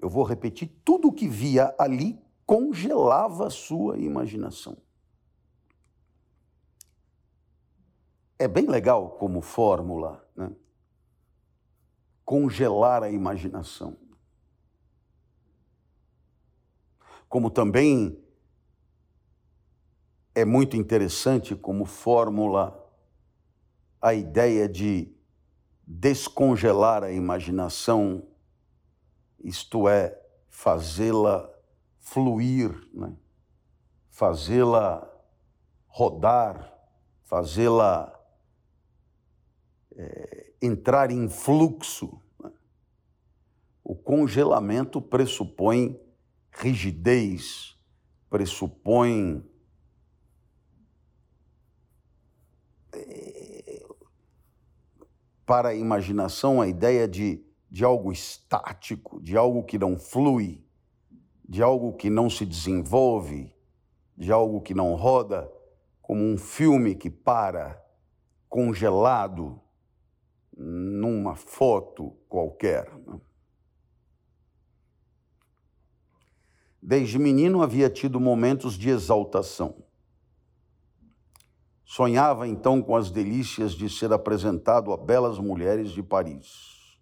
Eu vou repetir: tudo que via ali congelava a sua imaginação. É bem legal como fórmula? Congelar a imaginação. Como também é muito interessante como fórmula a ideia de descongelar a imaginação, isto é, fazê-la fluir, né? fazê-la rodar, fazê-la é, entrar em fluxo. Né? O congelamento pressupõe rigidez, pressupõe eh, para a imaginação a ideia de, de algo estático, de algo que não flui, de algo que não se desenvolve, de algo que não roda, como um filme que para, congelado numa foto qualquer. Né? Desde menino havia tido momentos de exaltação. Sonhava então com as delícias de ser apresentado a belas mulheres de Paris,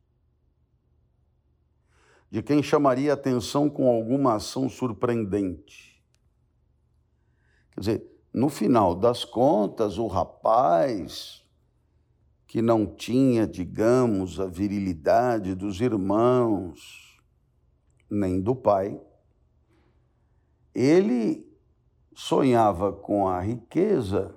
de quem chamaria atenção com alguma ação surpreendente. Quer dizer, no final das contas, o rapaz que não tinha, digamos, a virilidade dos irmãos, nem do pai, ele sonhava com a riqueza,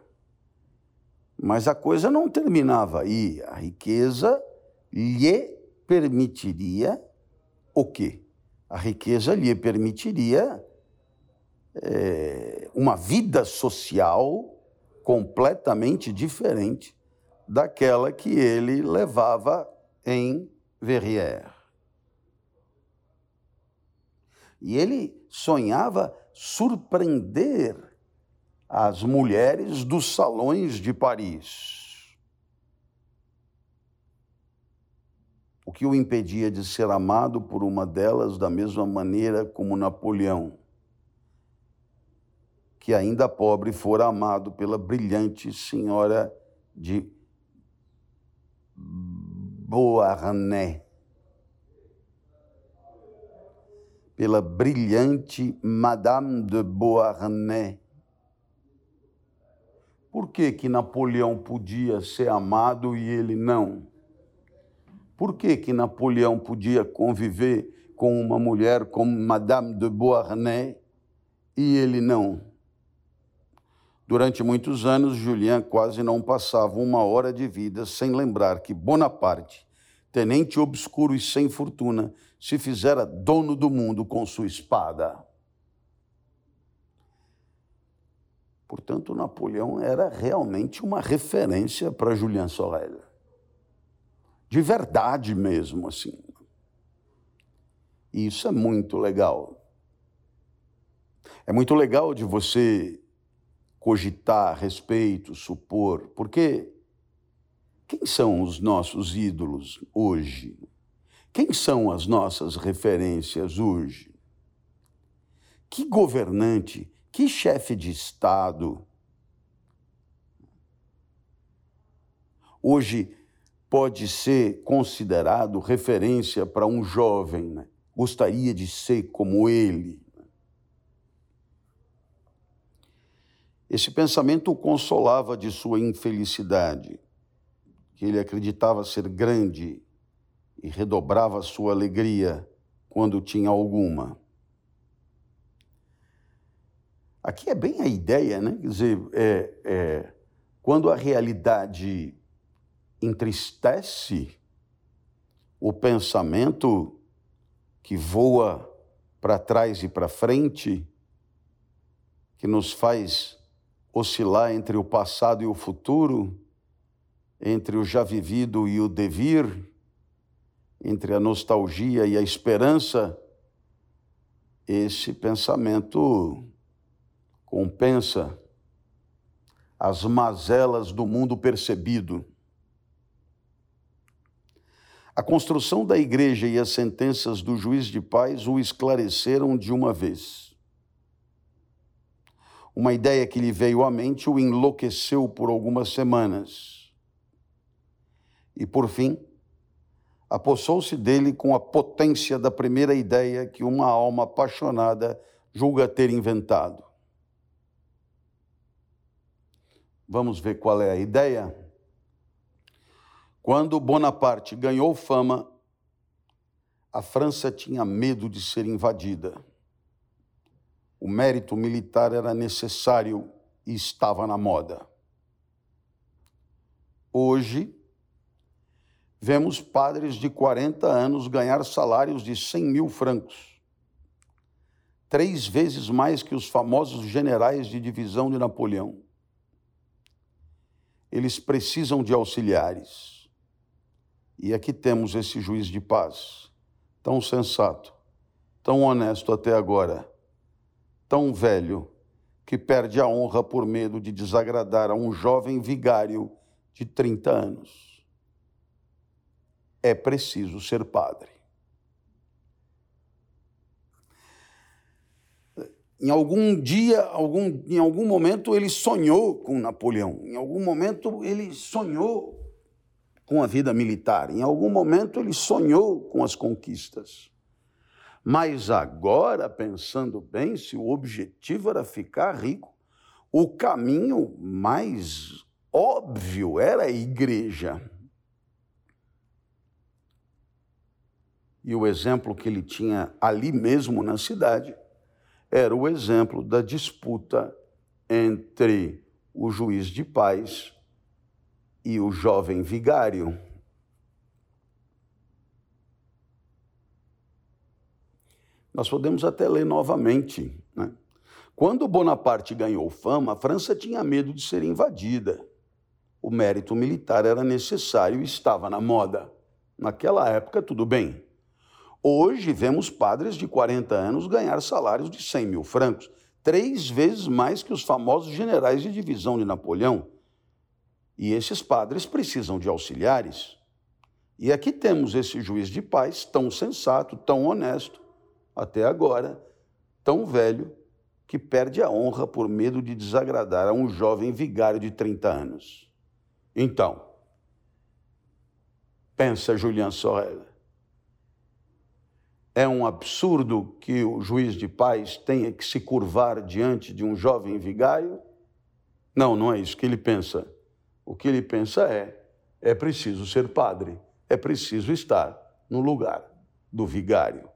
mas a coisa não terminava aí. A riqueza lhe permitiria o quê? A riqueza lhe permitiria é, uma vida social completamente diferente daquela que ele levava em Verrières. E ele sonhava surpreender as mulheres dos salões de Paris. O que o impedia de ser amado por uma delas da mesma maneira como Napoleão, que ainda pobre fora amado pela brilhante senhora de Beauharnais. Pela brilhante Madame de Beauharnais. Por que, que Napoleão podia ser amado e ele não? Por que, que Napoleão podia conviver com uma mulher como Madame de Beauharnais e ele não? Durante muitos anos, Julien quase não passava uma hora de vida sem lembrar que Bonaparte, tenente obscuro e sem fortuna, se fizera dono do mundo com sua espada. Portanto, Napoleão era realmente uma referência para Julien Sorel. De verdade mesmo, assim. E isso é muito legal. É muito legal de você cogitar respeito, supor, porque quem são os nossos ídolos hoje? Quem são as nossas referências hoje? Que governante, que chefe de Estado hoje pode ser considerado referência para um jovem, né? gostaria de ser como ele? Esse pensamento o consolava de sua infelicidade, que ele acreditava ser grande e redobrava sua alegria quando tinha alguma. Aqui é bem a ideia, né? Quer dizer, é, é, quando a realidade entristece, o pensamento que voa para trás e para frente, que nos faz oscilar entre o passado e o futuro, entre o já vivido e o devir, entre a nostalgia e a esperança, esse pensamento compensa as mazelas do mundo percebido. A construção da igreja e as sentenças do juiz de paz o esclareceram de uma vez. Uma ideia que lhe veio à mente o enlouqueceu por algumas semanas. E, por fim, apossou-se dele com a potência da primeira ideia que uma alma apaixonada julga ter inventado. Vamos ver qual é a ideia? Quando Bonaparte ganhou fama, a França tinha medo de ser invadida o mérito militar era necessário e estava na moda. Hoje, vemos padres de 40 anos ganhar salários de 100 mil francos, três vezes mais que os famosos generais de divisão de Napoleão. Eles precisam de auxiliares. E aqui temos esse juiz de paz, tão sensato, tão honesto até agora tão velho que perde a honra por medo de desagradar a um jovem vigário de 30 anos. É preciso ser padre. Em algum dia, algum, em algum momento, ele sonhou com Napoleão. Em algum momento, ele sonhou com a vida militar. Em algum momento, ele sonhou com as conquistas. Mas agora, pensando bem, se o objetivo era ficar rico, o caminho mais óbvio era a igreja. E o exemplo que ele tinha ali mesmo na cidade era o exemplo da disputa entre o juiz de paz e o jovem vigário. Nós podemos até ler novamente. Né? Quando Bonaparte ganhou fama, a França tinha medo de ser invadida. O mérito militar era necessário e estava na moda. Naquela época, tudo bem. Hoje, vemos padres de 40 anos ganhar salários de 100 mil francos, três vezes mais que os famosos generais de divisão de Napoleão. E esses padres precisam de auxiliares. E aqui temos esse juiz de paz, tão sensato, tão honesto, até agora, tão velho, que perde a honra por medo de desagradar a um jovem vigário de 30 anos. Então, pensa Julian Sorel, é um absurdo que o juiz de paz tenha que se curvar diante de um jovem vigário? Não, não é isso que ele pensa. O que ele pensa é: é preciso ser padre, é preciso estar no lugar do vigário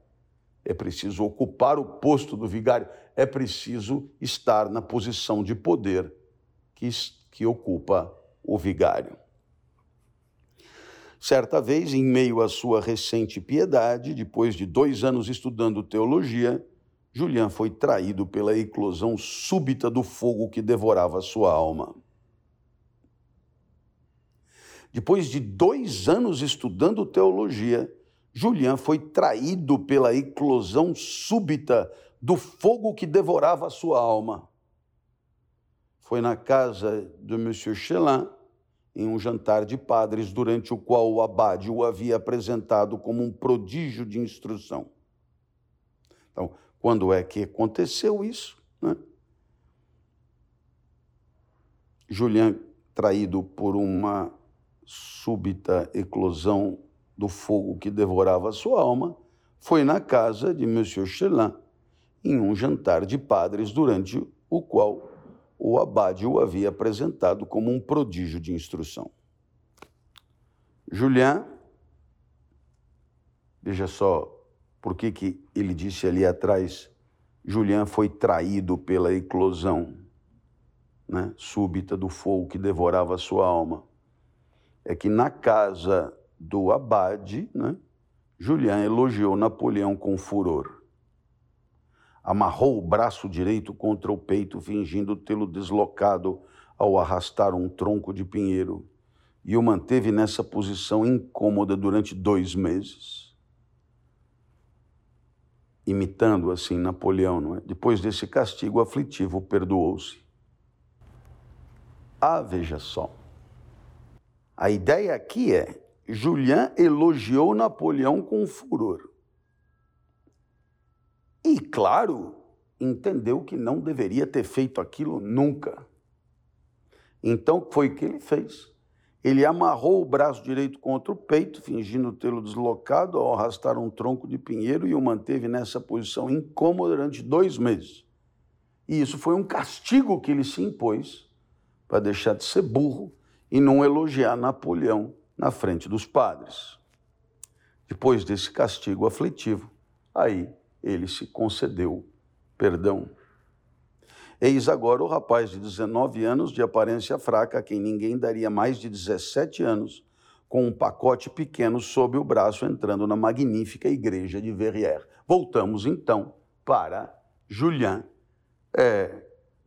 é preciso ocupar o posto do vigário, é preciso estar na posição de poder que, que ocupa o vigário. Certa vez, em meio à sua recente piedade, depois de dois anos estudando teologia, Julian foi traído pela eclosão súbita do fogo que devorava sua alma. Depois de dois anos estudando teologia, Julian foi traído pela eclosão súbita do fogo que devorava sua alma. Foi na casa do Monsieur Chelin, em um jantar de padres, durante o qual o abade o havia apresentado como um prodígio de instrução. Então, quando é que aconteceu isso? Né? Julian, traído por uma súbita eclosão do fogo que devorava sua alma, foi na casa de Monsieur Chelin, em um jantar de padres, durante o qual o abade o havia apresentado como um prodígio de instrução. Julien, veja só por que, que ele disse ali atrás, Julien foi traído pela eclosão né, súbita do fogo que devorava sua alma. É que na casa do abade, né, Julian elogiou Napoleão com furor. Amarrou o braço direito contra o peito, fingindo tê-lo deslocado ao arrastar um tronco de pinheiro, e o manteve nessa posição incômoda durante dois meses. Imitando assim Napoleão, é? Depois desse castigo aflitivo, perdoou-se. Ah, veja só. A ideia aqui é Julian elogiou Napoleão com furor. E, claro, entendeu que não deveria ter feito aquilo nunca. Então, foi o que ele fez. Ele amarrou o braço direito contra o peito, fingindo tê-lo deslocado ao arrastar um tronco de pinheiro e o manteve nessa posição incômoda durante dois meses. E isso foi um castigo que ele se impôs para deixar de ser burro e não elogiar Napoleão na frente dos padres. Depois desse castigo aflitivo, aí ele se concedeu perdão. Eis agora o rapaz de 19 anos, de aparência fraca, a quem ninguém daria mais de 17 anos, com um pacote pequeno sob o braço, entrando na magnífica igreja de Verrières. Voltamos então para Julien, é,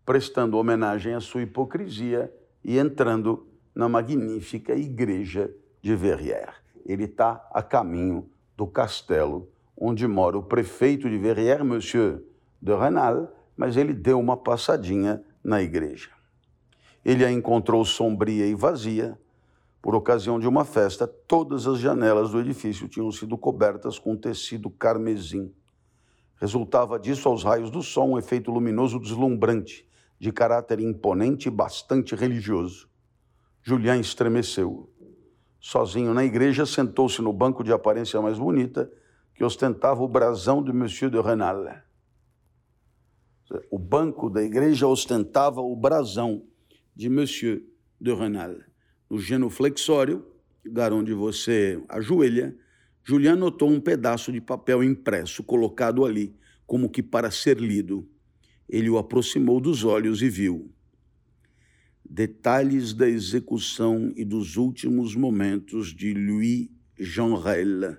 prestando homenagem à sua hipocrisia e entrando na magnífica igreja de Verrières. Ele está a caminho do castelo onde mora o prefeito de Verrières, Monsieur de Renal, mas ele deu uma passadinha na igreja. Ele a encontrou sombria e vazia. Por ocasião de uma festa, todas as janelas do edifício tinham sido cobertas com tecido carmesim. Resultava disso aos raios do sol um efeito luminoso deslumbrante, de caráter imponente e bastante religioso. Julián estremeceu. Sozinho na igreja, sentou-se no banco de aparência mais bonita que ostentava o brasão de Monsieur de Renal. O banco da igreja ostentava o brasão de Monsieur de Renal. No genuflexório, lugar onde você ajoelha, Julian notou um pedaço de papel impresso colocado ali, como que para ser lido. Ele o aproximou dos olhos e viu. Detalhes da execução e dos últimos momentos de Louis Jean Rel,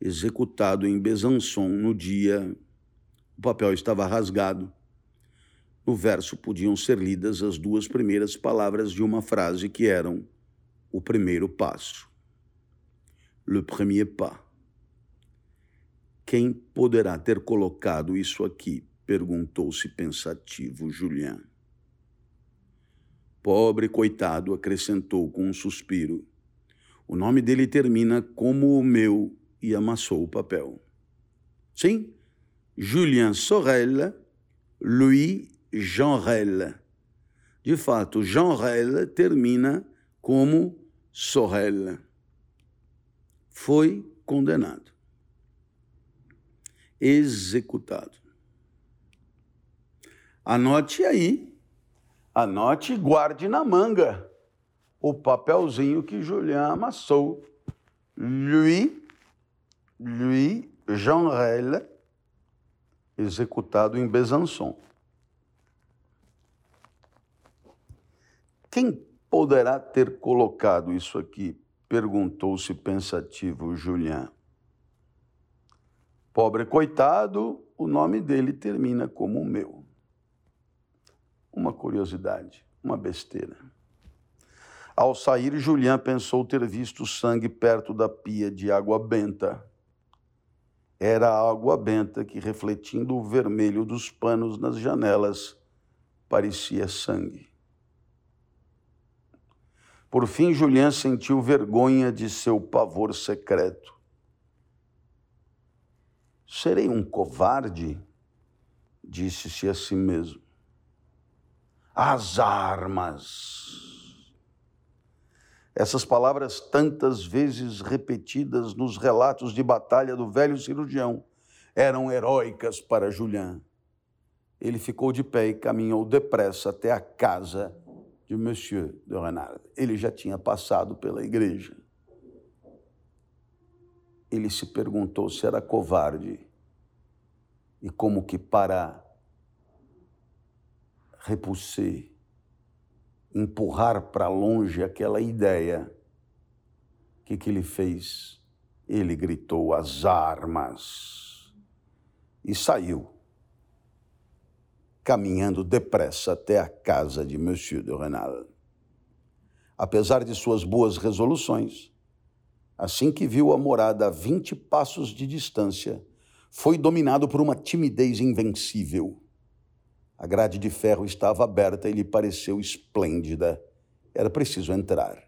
executado em Besançon no dia. O papel estava rasgado. No verso podiam ser lidas as duas primeiras palavras de uma frase que eram o primeiro passo. Le premier pas. Quem poderá ter colocado isso aqui? perguntou-se pensativo Julian. Pobre coitado, acrescentou com um suspiro. O nome dele termina como o meu e amassou o papel. Sim, Julien Sorel, Louis Jean Rel. De fato, Jean Rel termina como Sorel. Foi condenado, executado. Anote aí, anote e guarde na manga o papelzinho que Julian amassou. Louis, Louis Jean Rel, executado em Besançon. Quem poderá ter colocado isso aqui? Perguntou-se pensativo Julian. Pobre coitado, o nome dele termina como o meu. Uma curiosidade, uma besteira. Ao sair, Julian pensou ter visto sangue perto da pia de água benta. Era a água benta que, refletindo o vermelho dos panos nas janelas, parecia sangue. Por fim, Julian sentiu vergonha de seu pavor secreto. Serei um covarde? Disse-se a si mesmo. As armas. Essas palavras, tantas vezes repetidas nos relatos de batalha do velho cirurgião, eram heróicas para Julian. Ele ficou de pé e caminhou depressa até a casa de Monsieur de Renard. Ele já tinha passado pela igreja. Ele se perguntou se era covarde e como que para repulsar, empurrar para longe aquela ideia, o que, que ele fez? Ele gritou as armas e saiu caminhando depressa até a casa de Monsieur de Renal. Apesar de suas boas resoluções, assim que viu a morada a vinte passos de distância, foi dominado por uma timidez invencível. A grade de ferro estava aberta e lhe pareceu esplêndida. Era preciso entrar.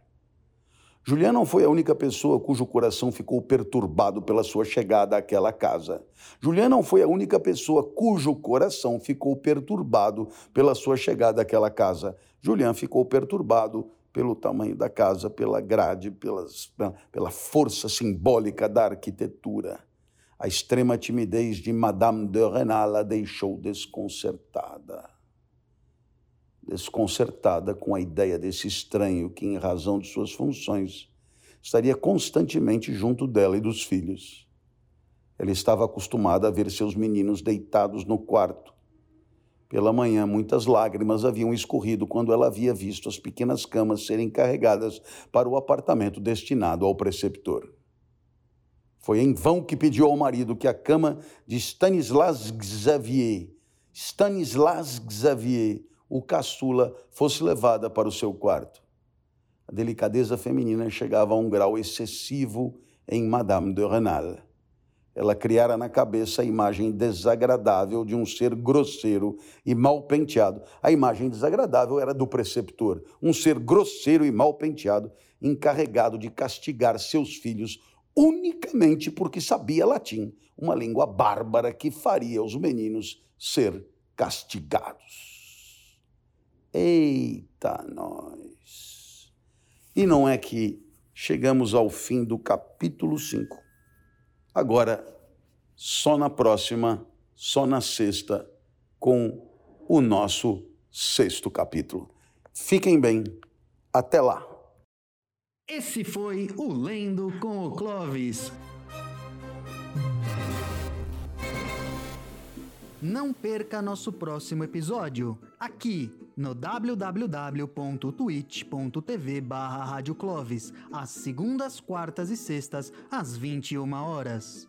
Julian não foi a única pessoa cujo coração ficou perturbado pela sua chegada àquela casa. Julian não foi a única pessoa cujo coração ficou perturbado pela sua chegada àquela casa. Julian ficou perturbado pelo tamanho da casa, pela grade, pelas, pela força simbólica da arquitetura. A extrema timidez de Madame de Renal a deixou desconcertada desconcertada com a ideia desse estranho que, em razão de suas funções, estaria constantemente junto dela e dos filhos. Ela estava acostumada a ver seus meninos deitados no quarto. Pela manhã, muitas lágrimas haviam escorrido quando ela havia visto as pequenas camas serem carregadas para o apartamento destinado ao preceptor. Foi em vão que pediu ao marido que a cama de Stanislas Xavier, Stanislas Xavier, o caçula fosse levada para o seu quarto. A delicadeza feminina chegava a um grau excessivo em Madame de Renal. Ela criara na cabeça a imagem desagradável de um ser grosseiro e mal penteado. A imagem desagradável era do preceptor, um ser grosseiro e mal penteado, encarregado de castigar seus filhos unicamente porque sabia latim, uma língua bárbara que faria os meninos ser castigados. Eita, nós! E não é que chegamos ao fim do capítulo 5. Agora, só na próxima, só na sexta, com o nosso sexto capítulo. Fiquem bem. Até lá. Esse foi o Lendo com o Clovis. Não perca nosso próximo episódio, aqui no www.twitch.tv barra às segundas, quartas e sextas, às 21 horas.